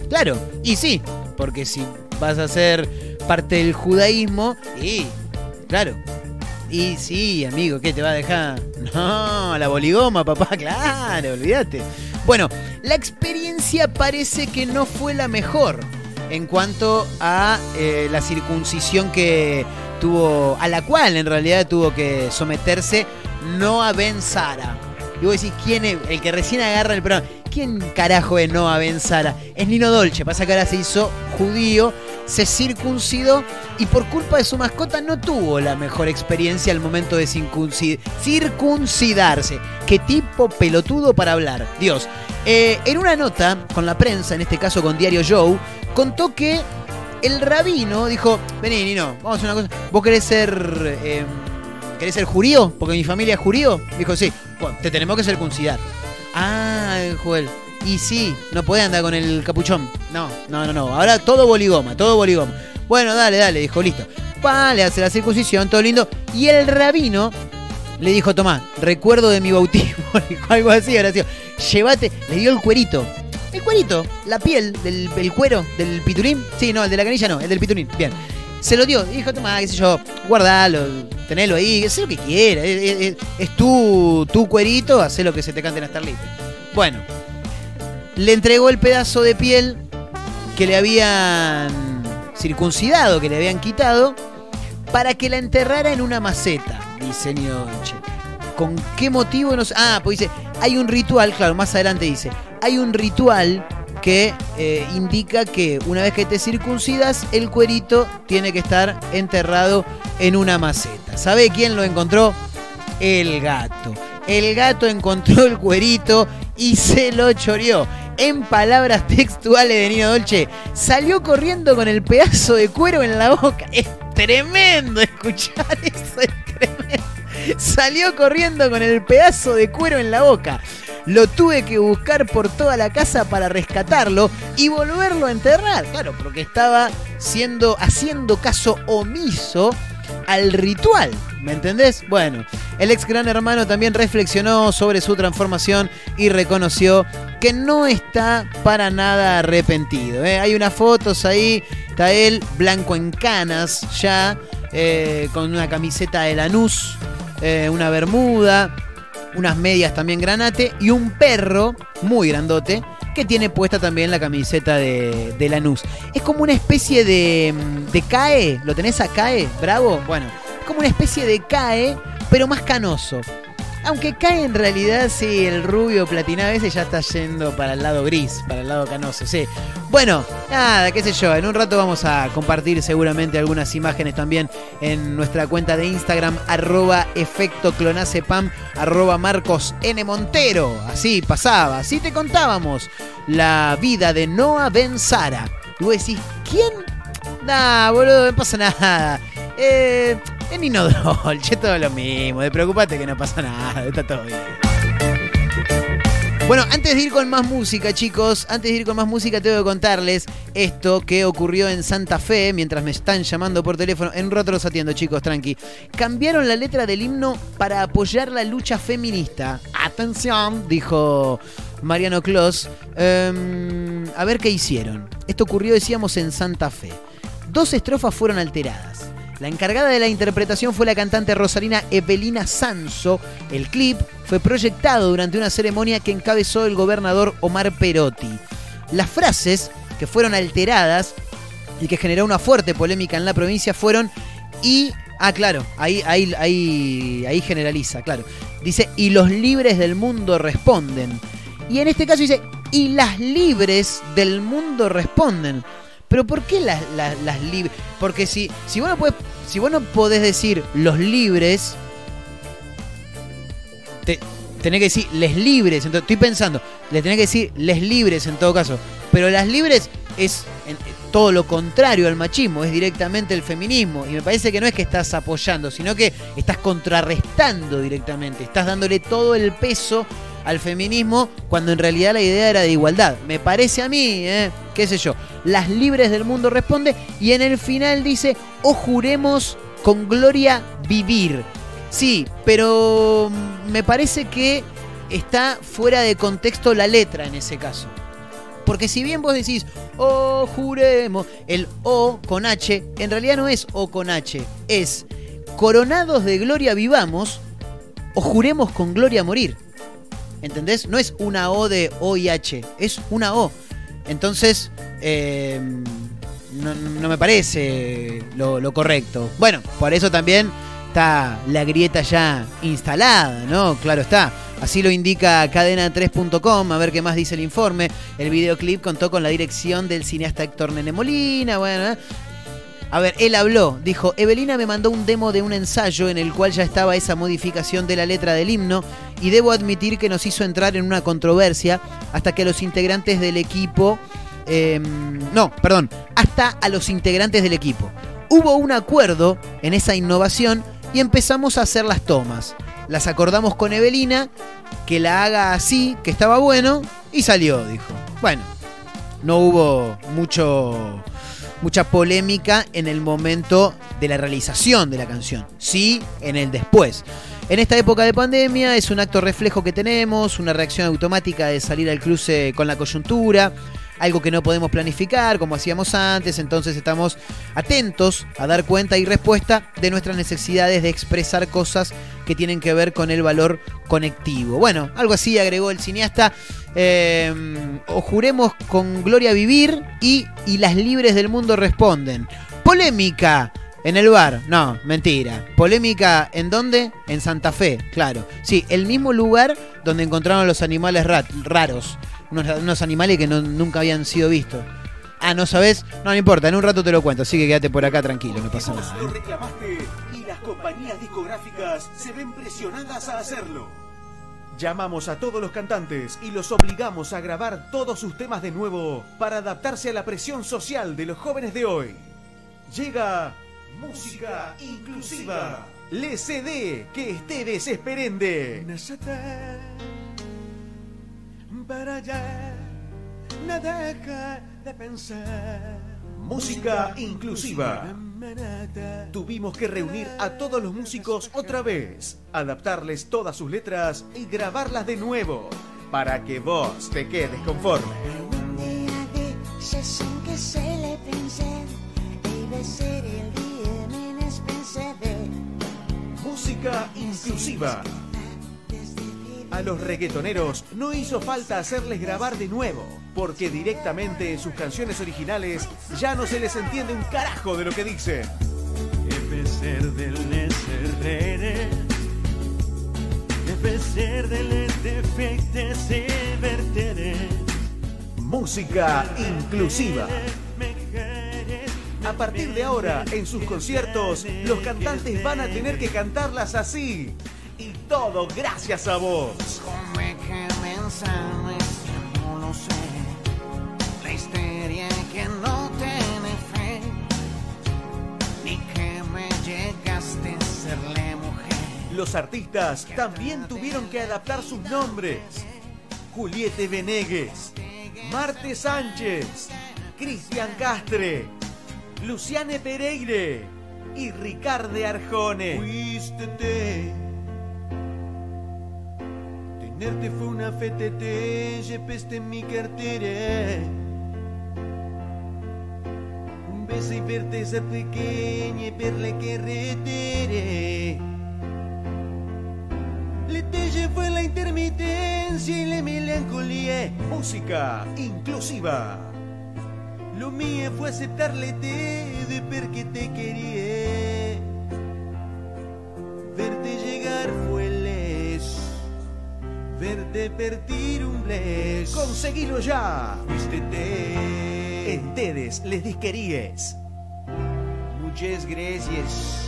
Claro, y sí, porque si vas a ser parte del judaísmo, y claro, y sí, amigo, ¿qué te va a dejar? No, la boligoma, papá, claro, olvídate. Bueno, la experiencia parece que no fue la mejor en cuanto a eh, la circuncisión que tuvo, a la cual en realidad tuvo que someterse Noah Ben Sara. Y vos decís, ¿quién es? El que recién agarra el programa. ¿Quién carajo es Noah Ben Sara? Es Nino Dolce. Pasa que ahora se hizo judío, se circuncidó y por culpa de su mascota no tuvo la mejor experiencia al momento de circunci- circuncidarse. Qué tipo pelotudo para hablar. Dios. Eh, en una nota con la prensa, en este caso con Diario Joe, contó que el rabino dijo, vení, Nino, vamos a hacer una cosa. ¿Vos querés ser... eh, ¿Querés ser jurío? Porque mi familia es jurío. Dijo, sí. Bueno, te tenemos que circuncidar. Ah, dijo él. Y sí, no podés andar con el capuchón. No, no, no, no. Ahora todo boligoma, todo boligoma. Bueno, dale, dale, dijo, listo. Pa, le hace la circuncisión, todo lindo. Y el rabino le dijo, tomá, recuerdo de mi bautismo. algo así, gracioso. Llévate, le dio el cuerito. El cuerito, la piel del el cuero del piturín. Sí, no, el de la canilla no, el del piturín. Bien. Se lo dio, dijo, toma, qué sé yo, guardalo, tenelo ahí, haz lo que quieras. Es, tu, cuerito, haz lo que se te cante en tarlitas. Bueno, le entregó el pedazo de piel que le habían circuncidado, que le habían quitado, para que la enterrara en una maceta, dice. ¿Con qué motivo? No sé. Ah, pues dice, hay un ritual, claro, más adelante dice, hay un ritual que eh, indica que una vez que te circuncidas, el cuerito tiene que estar enterrado en una maceta. ¿Sabe quién lo encontró? El gato. El gato encontró el cuerito y se lo choreó. En palabras textuales de Nino Dolce, salió corriendo con el pedazo de cuero en la boca. Tremendo escuchar eso, es tremendo. Salió corriendo con el pedazo de cuero en la boca. Lo tuve que buscar por toda la casa para rescatarlo y volverlo a enterrar. Claro, porque estaba siendo, haciendo caso omiso al ritual. ¿Me entendés? Bueno, el ex gran hermano también reflexionó sobre su transformación y reconoció que no está para nada arrepentido. ¿eh? Hay unas fotos ahí, está él blanco en canas ya, eh, con una camiseta de Lanús, eh, una bermuda, unas medias también granate y un perro muy grandote que tiene puesta también la camiseta de, Lanús. Es como una especie de, CAE, ¿lo tenés a CAE? Bravo. Bueno, como una especie de CAE, pero más canoso. Aunque cae en realidad, sí, el rubio platinado ese ya está yendo para el lado gris, para el lado canoso, sí. Bueno, nada, qué sé yo, en un rato vamos a compartir seguramente algunas imágenes también en nuestra cuenta de Instagram, arroba efecto clonacepam, arroba Marcos N. Montero. Así pasaba, así te contábamos la vida de Noah Ben Sara. Y vos decís, ¿quién? Nah, boludo, no pasa nada. Eh, es Nino Dolce, todo lo mismo. De preocupate que no pasa nada, está todo bien. Bueno, antes de ir con más música, chicos, antes de ir con más música, tengo que contarles esto que ocurrió en Santa Fe mientras me están llamando por teléfono. En rato los atiendo, chicos, tranqui. Cambiaron la letra del himno para apoyar la lucha feminista. Atención, dijo Mariano Clos. Em, a ver qué hicieron. Esto ocurrió, decíamos, en Santa Fe. Dos estrofas fueron alteradas. La encargada de la interpretación fue la cantante rosarina Evelina Sanso. El clip fue proyectado durante una ceremonia que encabezó el gobernador Omar Perotti. Las frases que fueron alteradas y que generó una fuerte polémica en la provincia fueron y ah claro ahí ahí ahí ahí generaliza claro dice y los libres del mundo responden y en este caso dice y las libres del mundo responden pero ¿por qué las, las, libres? Porque si, si, vos no podés, si vos no podés decir los libres, te, tenés que decir les libres. Entonces, estoy pensando, le tenés que decir les libres en todo caso. Pero las libres es en, todo lo contrario al machismo, es directamente el feminismo. Y me parece que no es que estás apoyando, sino que estás contrarrestando directamente. Estás dándole todo el peso al feminismo cuando en realidad la idea era de igualdad. Me parece a mí, ¿eh? qué sé yo. Las libres del mundo responde y en el final dice, o juremos con gloria vivir. Sí, pero me parece que está fuera de contexto la letra en ese caso. Porque si bien vos decís, oh, juremos, el O con H, en realidad no es O con H, es coronados de gloria vivamos o juremos con gloria morir. ¿Entendés? No es una O de O y H, es una O. Entonces, eh, no, me parece lo, correcto. Bueno, por eso también está la grieta ya instalada, ¿no? Claro está. Así lo indica cadena3.com, a ver qué más dice el informe. El videoclip contó con la dirección del cineasta Héctor Nene Molina, bueno. A ver, él habló, dijo, Evelina me mandó un demo de un ensayo en el cual ya estaba esa modificación de la letra del himno y debo admitir que nos hizo entrar en una controversia hasta que los integrantes del equipo... Eh, no, perdón, hasta a los integrantes del equipo. Hubo un acuerdo en esa innovación y empezamos a hacer las tomas. Las acordamos con Evelina, que la haga así, que estaba bueno, y salió, dijo. Bueno, no hubo mucho mucha polémica en el momento de la realización de la canción, sí en el después. En esta época de pandemia es un acto reflejo que tenemos, una reacción automática de salir al cruce con la coyuntura, algo que no podemos planificar como hacíamos antes, entonces estamos atentos a dar cuenta y respuesta de nuestras necesidades de expresar cosas que tienen que ver con el valor conectivo. Bueno, algo así agregó el cineasta. Eh, o juremos con gloria vivir y, y las libres del mundo responden. Polémica En el bar, no, mentira. Polémica, ¿en dónde? En Santa Fe, claro. Sí, el mismo lugar donde encontraron los animales raros. Unos, unos animales que nunca habían sido vistos. Ah, ¿no sabes? No, no importa, en un rato te lo cuento, así que quédate por acá tranquilo, no pasa nada. ¿eh? Se ven presionadas a hacerlo. Llamamos a todos los cantantes y los obligamos a grabar todos sus temas de nuevo para adaptarse a la presión social de los jóvenes de hoy. Llega música inclusiva. Le CD que ustedes esperende. Para allá, no deja de pensar. Música inclusiva. Tuvimos que reunir a todos los músicos otra vez, adaptarles todas sus letras y grabarlas de nuevo, para que vos te quedes conforme. Música inclusiva. A los reggaetoneros no hizo falta hacerles grabar de nuevo, porque directamente en sus canciones originales ya no se les entiende un carajo de lo que dicen. Música inclusiva. A partir de ahora, en sus conciertos, los cantantes van a tener que cantarlas así. Todo gracias a vos. Come que mensajes que no lo sé. La histeria que no tiene fe. Ni que me llegaste a serle mujer. Los artistas también tuvieron que adaptar sus nombres. Juliete Venegues, Marte Sánchez, Cristian Castre, Luciane Pereire y Ricardo Arjone. Fuiste te Tenerte fue una fetete Llevaste mi cartera Un beso y verte ser pequeña Y ver la carretera Le te llevó la intermitencia y la melancolía Música inclusiva. Lo mío fue aceptarle te de porque te quería. Verte partir un bles. Conseguilo ya. Fuiste te. En Tedes les disqueríes. Muchas gracias.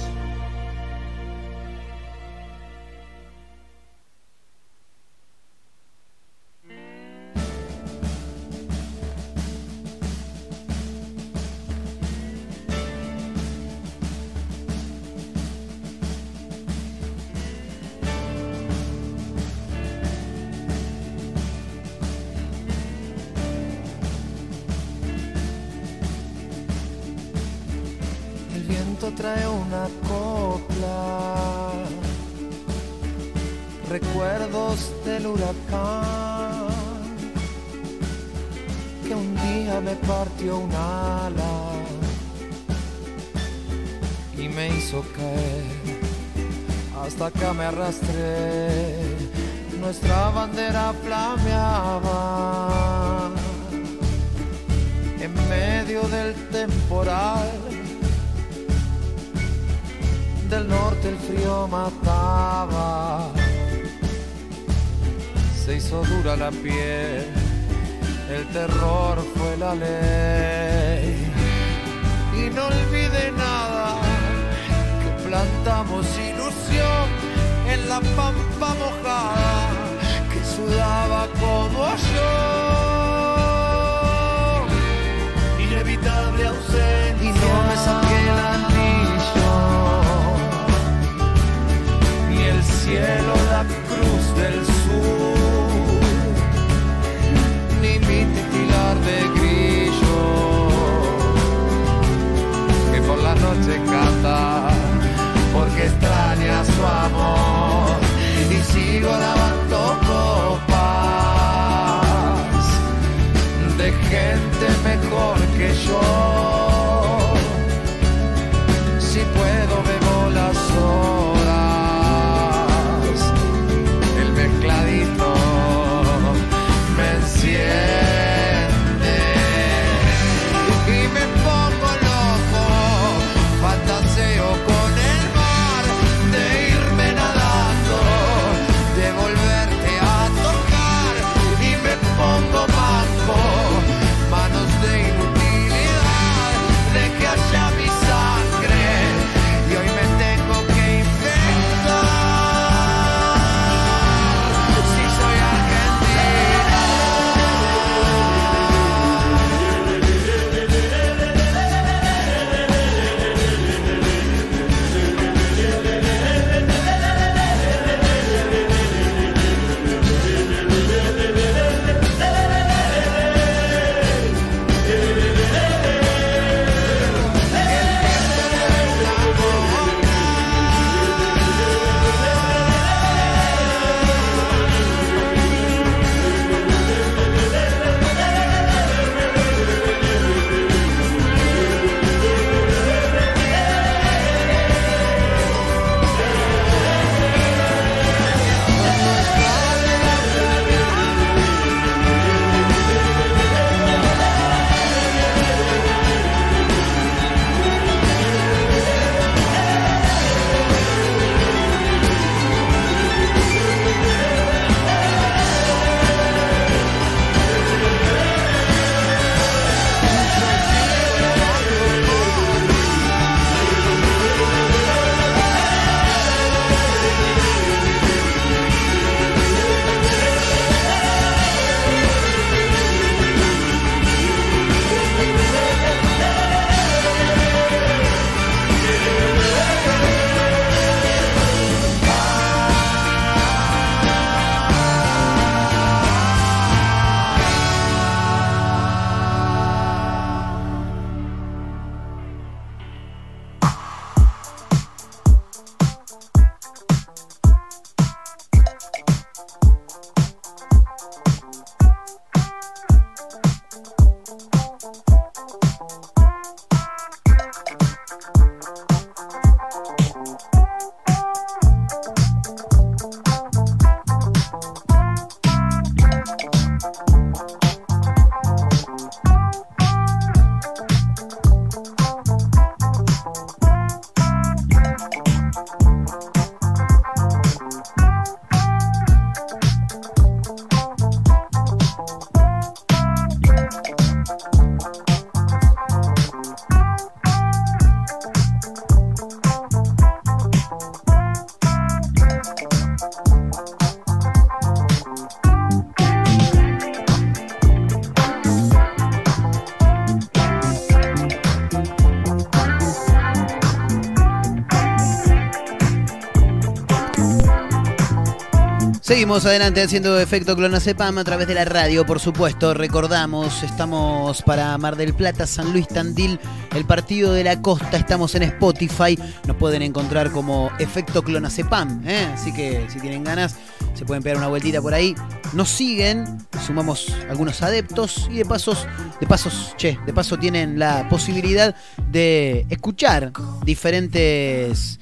Seguimos adelante haciendo efecto clonazepam a través de la radio, por supuesto. Recordamos, estamos para Mar del Plata, San Luis Tandil, el partido de la costa. Estamos en Spotify. Nos pueden encontrar como efecto clonazepam. ¿eh? Así que si tienen ganas, se pueden pegar una vueltita por ahí. Nos siguen, sumamos algunos adeptos y de pasos, de pasos, che, de paso tienen la posibilidad de escuchar diferentes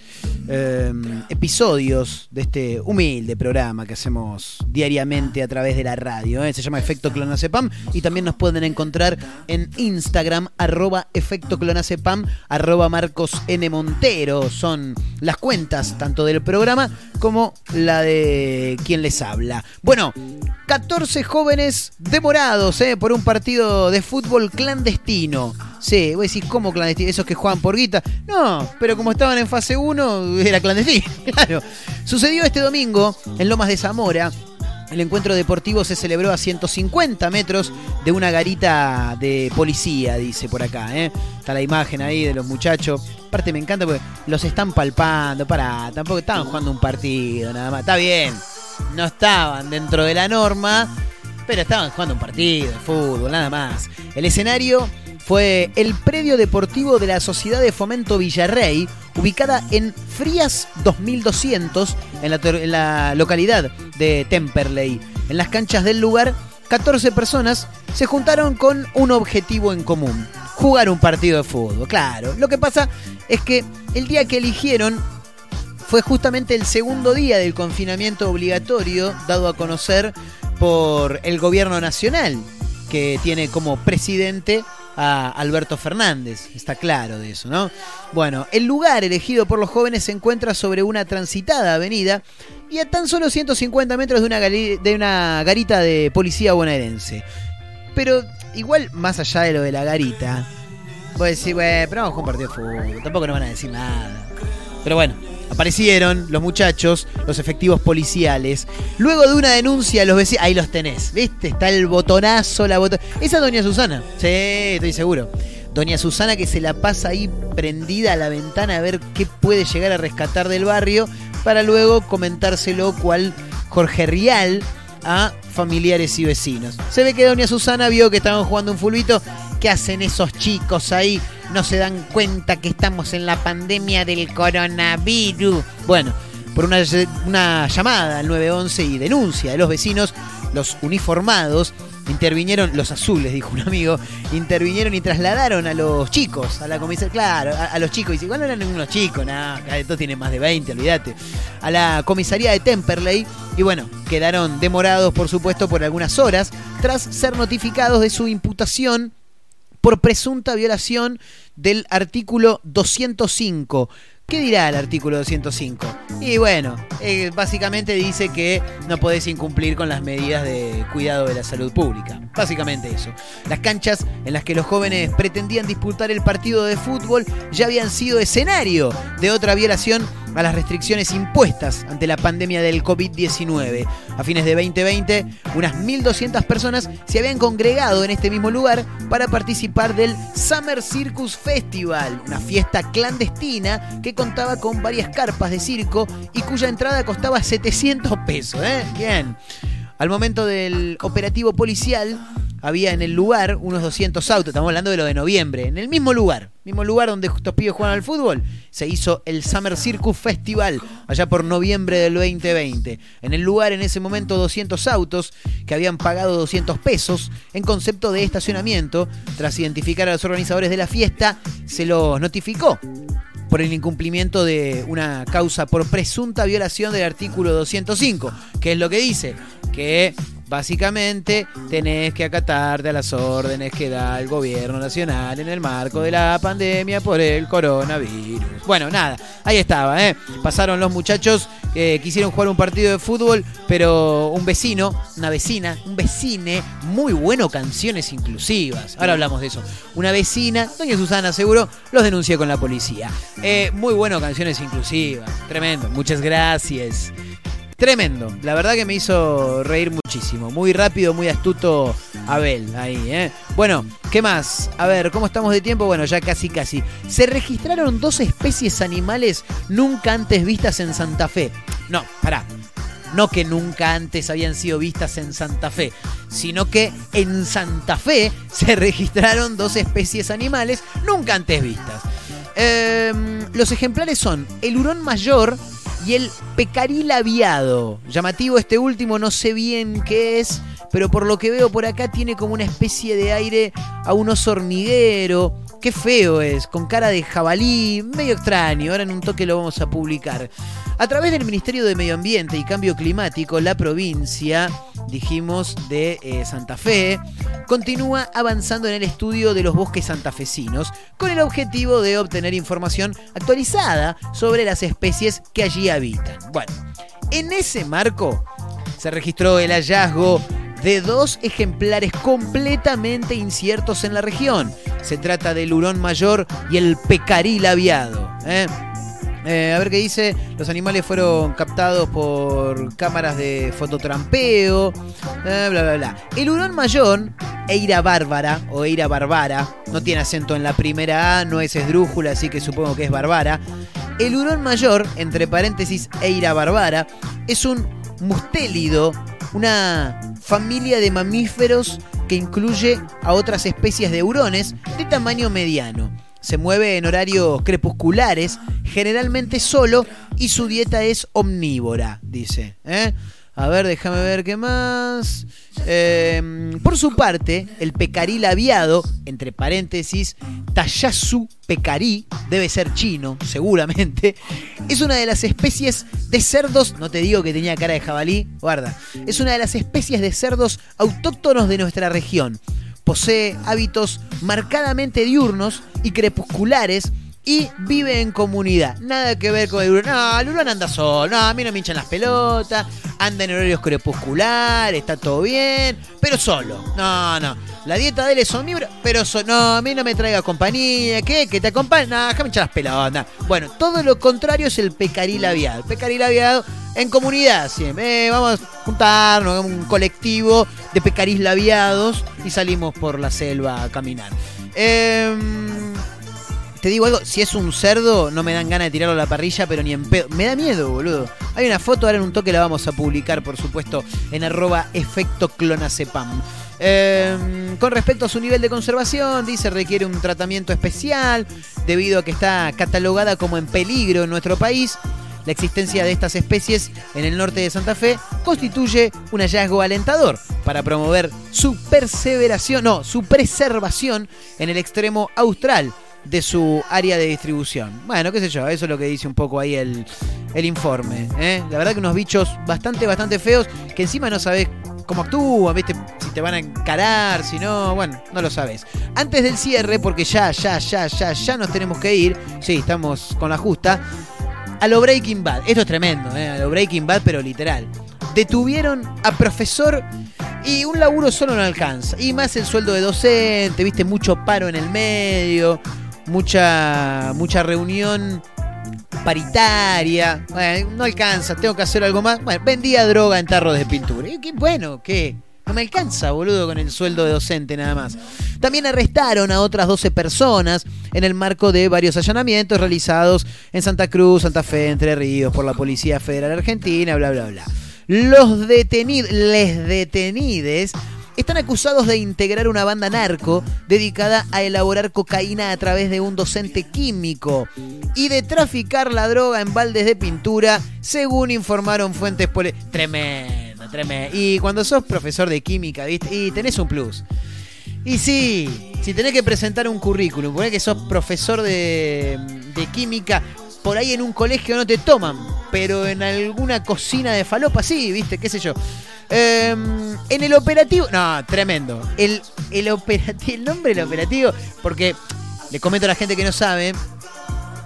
eh, episodios de este humilde programa que hacemos diariamente a través de la radio. ¿eh? Se llama Efecto Clonacepam y también nos pueden encontrar en Instagram, arroba Efecto Clonacepam, arroba Marcos N. Montero. Son las cuentas tanto del programa como la de quien les habla. Bueno, 14 jóvenes demorados ¿eh? por un partido de fútbol clandestino. Sí, vos decís, ¿cómo clandestino? ¿Esos que juegan por guita? No, pero como estaban en fase 1, era clandestino. Claro. Sucedió este domingo en Lomas de Zamora. El encuentro deportivo se celebró a 150 metros de una garita de policía, dice por acá. ¿eh? Está la imagen ahí de los muchachos. Aparte me encanta porque los están palpando. Para, tampoco estaban jugando un partido, nada más. Está bien, no estaban dentro de la norma, pero estaban jugando un partido de fútbol, nada más. El escenario fue el predio deportivo de la Sociedad de Fomento Villarrey, ubicada en Frías 2200, en la, en la localidad de Temperley. En las canchas del lugar, 14 personas se juntaron con un objetivo en común, jugar un partido de fútbol. Claro, lo que pasa es que el día que eligieron fue justamente el segundo día del confinamiento obligatorio dado a conocer por el gobierno nacional, que tiene como presidente a Alberto Fernández, está claro de eso, ¿no? Bueno, el lugar elegido por los jóvenes se encuentra sobre una transitada avenida y a tan solo 150 metros de una, de una garita de policía bonaerense. Pero igual, más allá de lo de la garita, a decir, bueno, pero vamos a de fútbol, tampoco nos van a decir nada. Pero bueno, Aparecieron los muchachos, los efectivos policiales. Luego de una denuncia, los vecinos. Ahí los tenés, ¿viste? Está el botonazo, la botón. Esa es Doña Susana. Sí, estoy seguro. Doña Susana que se la pasa ahí prendida a la ventana a ver qué puede llegar a rescatar del barrio para luego comentárselo cual Jorge Rial a familiares y vecinos. Se ve que Doña Susana vio que estaban jugando un fulbito. ¿Qué hacen esos chicos ahí? No se dan cuenta que estamos en la pandemia del coronavirus. Bueno, por una, llamada al 911 y denuncia de los vecinos, los uniformados intervinieron, los azules, dijo un amigo, intervinieron y trasladaron a los chicos a la comisaría, claro, a, los chicos, y igual no eran unos chicos, nada, esto tiene más de 20, olvídate, a la comisaría de Temperley, y bueno, quedaron demorados, por supuesto, por algunas horas, tras ser notificados de su imputación por presunta violación del artículo 205. ¿Qué dirá el artículo 205? Y bueno, básicamente dice que no podés incumplir con las medidas de cuidado de la salud pública. Básicamente eso. Las canchas en las que los jóvenes pretendían disputar el partido de fútbol ya habían sido escenario de otra violación a las restricciones impuestas ante la pandemia del COVID-19. A fines de 2020, unas 1.200 personas se habían congregado en este mismo lugar para participar del Summer Circus Festival, una fiesta clandestina que contaba con varias carpas de circo y cuya entrada costaba 700 pesos. ¿eh? Bien. Al momento del operativo policial, había en el lugar unos 200 autos, estamos hablando de lo de noviembre, en el mismo lugar, mismo lugar donde estos pibes juegan al fútbol, se hizo el Summer Circus Festival, allá por noviembre del 2020. En el lugar, en ese momento, 200 autos que habían pagado 200 pesos en concepto de estacionamiento. Tras identificar a los organizadores de la fiesta, se los notificó por el incumplimiento de una causa por presunta violación del artículo 205, que es lo que dice que básicamente tenés que acatarte a las órdenes que da el gobierno nacional en el marco de la pandemia por el coronavirus. Bueno, nada, ahí estaba, ¿eh? Pasaron los muchachos, que quisieron jugar un partido de fútbol, pero un vecino, una vecina, un vecine, muy bueno, canciones inclusivas. Ahora hablamos de eso. Una vecina, doña Susana seguro, los denunció con la policía. Eh, muy bueno, canciones inclusivas. Tremendo, muchas gracias. Tremendo. La verdad que me hizo reír muchísimo. Muy rápido, muy astuto Abel ahí, ¿eh? Bueno, ¿qué más? A ver, ¿cómo estamos de tiempo? Bueno, ya casi casi. Se registraron dos especies animales nunca antes vistas en Santa Fe. No, pará. No que nunca antes habían sido vistas en Santa Fe, sino que en Santa Fe se registraron dos especies animales nunca antes vistas. Em, los ejemplares son el hurón mayor y el pecaril aviado. Llamativo este último, no sé bien qué es, pero por lo que veo por acá tiene como una especie de aire a un oso. Qué feo es, con cara de jabalí, medio extraño. Ahora en un toque lo vamos a publicar. A través del Ministerio de Medio Ambiente y Cambio Climático, la provincia, dijimos, de eh, Santa Fe, continúa avanzando en el estudio de los bosques santafesinos con el objetivo de obtener información actualizada sobre las especies que allí habitan. Bueno, en ese marco se registró el hallazgo de dos ejemplares completamente inciertos en la región. Se trata del hurón mayor y el pecaril aviado. ¿eh? Eh, a ver qué dice. Los animales fueron captados por cámaras de fototrampeo. eh, bla, bla, bla. El hurón mayor, Eira bárbara o Eira barbara, no tiene acento en la primera A, no es esdrújula, así que supongo que es barbara. El hurón mayor, entre paréntesis Eira barbara, es un mustélido, una familia de mamíferos que incluye a otras especies de hurones de tamaño mediano. Se mueve en horarios crepusculares, generalmente solo, y su dieta es omnívora, dice. ¿eh? A ver, déjame ver qué más. Eh, por su parte, el pecaril aviado, entre paréntesis, Tayasu pecarí, debe ser chino, seguramente, es una de las especies de cerdos, no te digo que tenía cara de jabalí, guarda, es una de las especies de cerdos autóctonos de nuestra región. Posee hábitos marcadamente diurnos y crepusculares y vive en comunidad. Nada que ver con el hurón. No, el anda solo. No, a mí no me hinchan las pelotas. Anda en horarios crepusculares, está todo bien, pero solo. No, no. La dieta de él es omnívora, pero no, a mí no me traiga compañía. ¿Qué? ¿Que te acompañe? No, déjame hinchar las pelotas. Bueno, todo lo contrario es el pecaril aviado. El pecaril aviado en comunidad siempre. Eh, vamos a juntarnos, un colectivo de pecaril aviados y salimos por la selva a caminar. Em, te digo algo, si es un cerdo, no me dan ganas de tirarlo a la parrilla, pero ni en pedo. Me da miedo, boludo. Hay una foto, ahora en un toque la vamos a publicar, por supuesto, en arroba efecto clonacepam. Eh, con respecto a su nivel de conservación, dice requiere un tratamiento especial debido a que está catalogada como en peligro en nuestro país. La existencia de estas especies en el norte de Santa Fe constituye un hallazgo alentador para promover su perseveración, no, su preservación en el extremo austral de su área de distribución. Bueno, qué sé yo, eso es lo que dice un poco ahí el, el informe. ¿eh? La verdad que unos bichos bastante, bastante feos que encima no sabes cómo actúan, ¿viste? si te van a encarar, si no, bueno, no lo sabes. Antes del cierre, porque ya, ya, ya, ya, ya nos tenemos que ir, sí, estamos con la justa, a lo Breaking Bad. Esto es tremendo, ¿eh? a lo Breaking Bad, pero literal. Detuvieron a profesor y un laburo solo no alcanza. Y más el sueldo de docente, viste, mucho paro en el medio, mucha, mucha reunión paritaria. Bueno, no alcanza, tengo que hacer algo más. Bueno, vendía droga en tarros de pintura. Y qué bueno, ¿qué? No me alcanza, boludo, con el sueldo de docente nada más. También arrestaron a otras 12 personas en el marco de varios allanamientos realizados en Santa Cruz, Santa Fe, Entre Ríos, por la Policía Federal Argentina, bla, bla, bla. Los detenidos, les detenides están acusados de integrar una banda narco dedicada a elaborar cocaína a través de un docente químico y de traficar la droga en baldes de pintura, según informaron fuentes poli... Tremendo, tremendo. Y cuando sos profesor de química, ¿viste? Y tenés un plus. Y sí, si tenés que presentar un currículum, ponés que sos profesor de, de química, por ahí en un colegio no te toman, pero en alguna cocina de falopa sí, ¿viste? ¿Qué sé yo? Em, en el operativo. No, tremendo. El, el, el nombre del operativo, porque le comento a la gente que no sabe.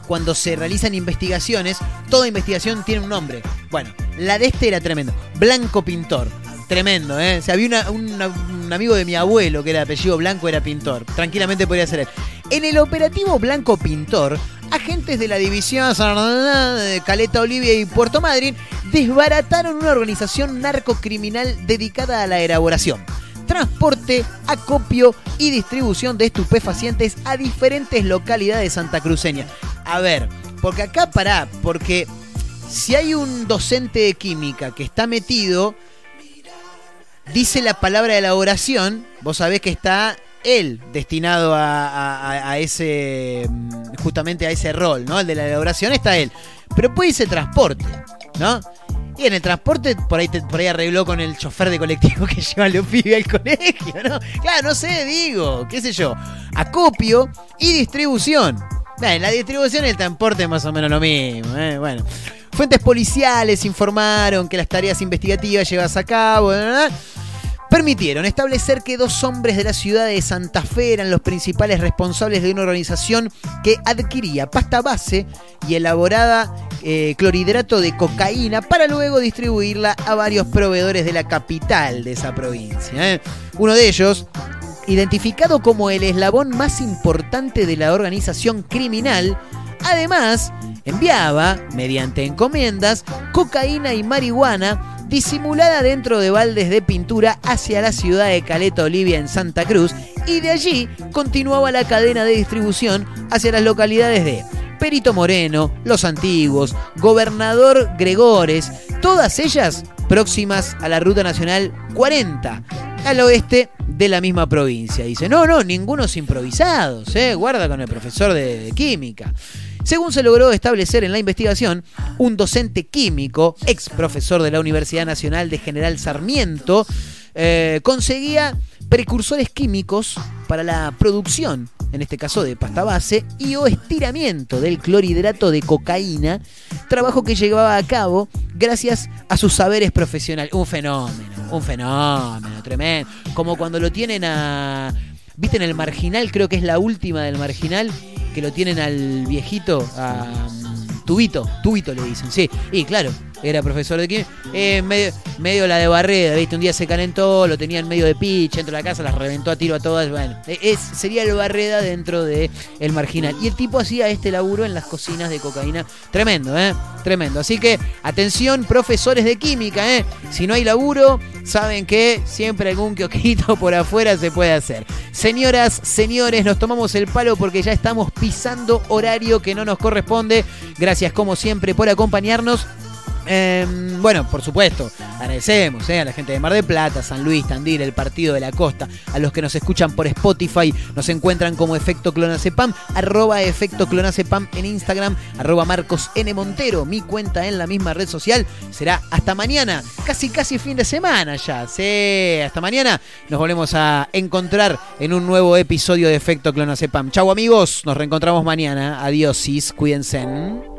Cuando se realizan investigaciones, toda investigación tiene un nombre. Bueno, la de este era tremendo. Blanco Pintor. Tremendo, ¿eh? O sea, había un amigo de mi abuelo que era de apellido Blanco, era pintor. Tranquilamente podría ser él. En el operativo Blanco Pintor, agentes de la división de Caleta Olivia y Puerto Madryn desbarataron una organización narcocriminal dedicada a la elaboración, transporte, acopio y distribución de estupefacientes a diferentes localidades santacruceñas. A ver, porque acá pará, porque si hay un docente de química que está metido, dice la palabra elaboración, vos sabés que está él destinado a, ese, mm, justamente a ese rol, ¿no? El de la elaboración está él. Pero puede irse transporte, ¿no? Y en el transporte por ahí, te- por ahí arregló con el chofer de colectivo que lleva a los pibes al colegio, ¿no? Claro, no sé, digo, qué sé yo. Acopio y distribución. Bueno, la distribución y el transporte es más o menos lo mismo, ¿eh? Bueno. Fuentes policiales informaron que las tareas investigativas llevadas a cabo ¿eh? Permitieron establecer que dos hombres de la ciudad de Santa Fe eran los principales responsables de una organización que adquiría pasta base y elaborada eh, clorhidrato de cocaína para luego distribuirla a varios proveedores de la capital de esa provincia. ¿eh? Uno de ellos, identificado como el eslabón más importante de la organización criminal, además enviaba, mediante encomiendas, cocaína y marihuana disimulada dentro de baldes de pintura hacia la ciudad de Caleta Olivia en Santa Cruz y de allí continuaba la cadena de distribución hacia las localidades de Perito Moreno, Los Antiguos, Gobernador Gregores, todas ellas próximas a la Ruta Nacional 40, al oeste de la misma provincia. Dice, no, no, ningunos improvisados, ¿eh? guarda con el profesor de, de química. Según se logró establecer en la investigación, un docente químico, ex profesor de la Universidad Nacional de General Sarmiento, eh, conseguía precursores químicos para la producción, en este caso de pasta base, y o estiramiento del clorhidrato de cocaína, trabajo que llevaba a cabo gracias a sus saberes profesionales. Un fenómeno, un fenómeno tremendo. Como cuando lo tienen a... ¿Viste en el marginal? Creo que es la última del marginal, que lo tienen al viejito, a mm, Tubito, Tubito le dicen, sí. Y claro, era profesor de química. Eh, medio, la de Barreda, ¿viste? Un día se calentó, lo tenía en medio de pitch, dentro de la casa, las reventó a tiro a todas. Bueno, eh, es, sería el Barreda dentro de marginal. Y el tipo hacía este laburo en las cocinas de cocaína. Tremendo, ¿eh? Tremendo. Así que, atención, profesores de química, ¿eh? Si no hay laburo, saben que siempre algún quioquito por afuera se puede hacer. Señoras, señores, nos tomamos el palo porque ya estamos pisando horario que no nos corresponde. Gracias, como siempre, por acompañarnos. Eh, bueno, por supuesto, agradecemos eh, a la gente de Mar del Plata, San Luis, Tandil, el Partido de la Costa, a los que nos escuchan por Spotify, nos encuentran como Efecto Clonacepam, arroba Efecto Clonacepam en Instagram, arroba Marcos N. Montero, mi cuenta en la misma red social. Será hasta mañana, casi casi fin de semana ya. Sí, hasta mañana nos volvemos a encontrar en un nuevo episodio de Efecto Clonacepam. Chau amigos, nos reencontramos mañana. Adiós, sis, cuídense.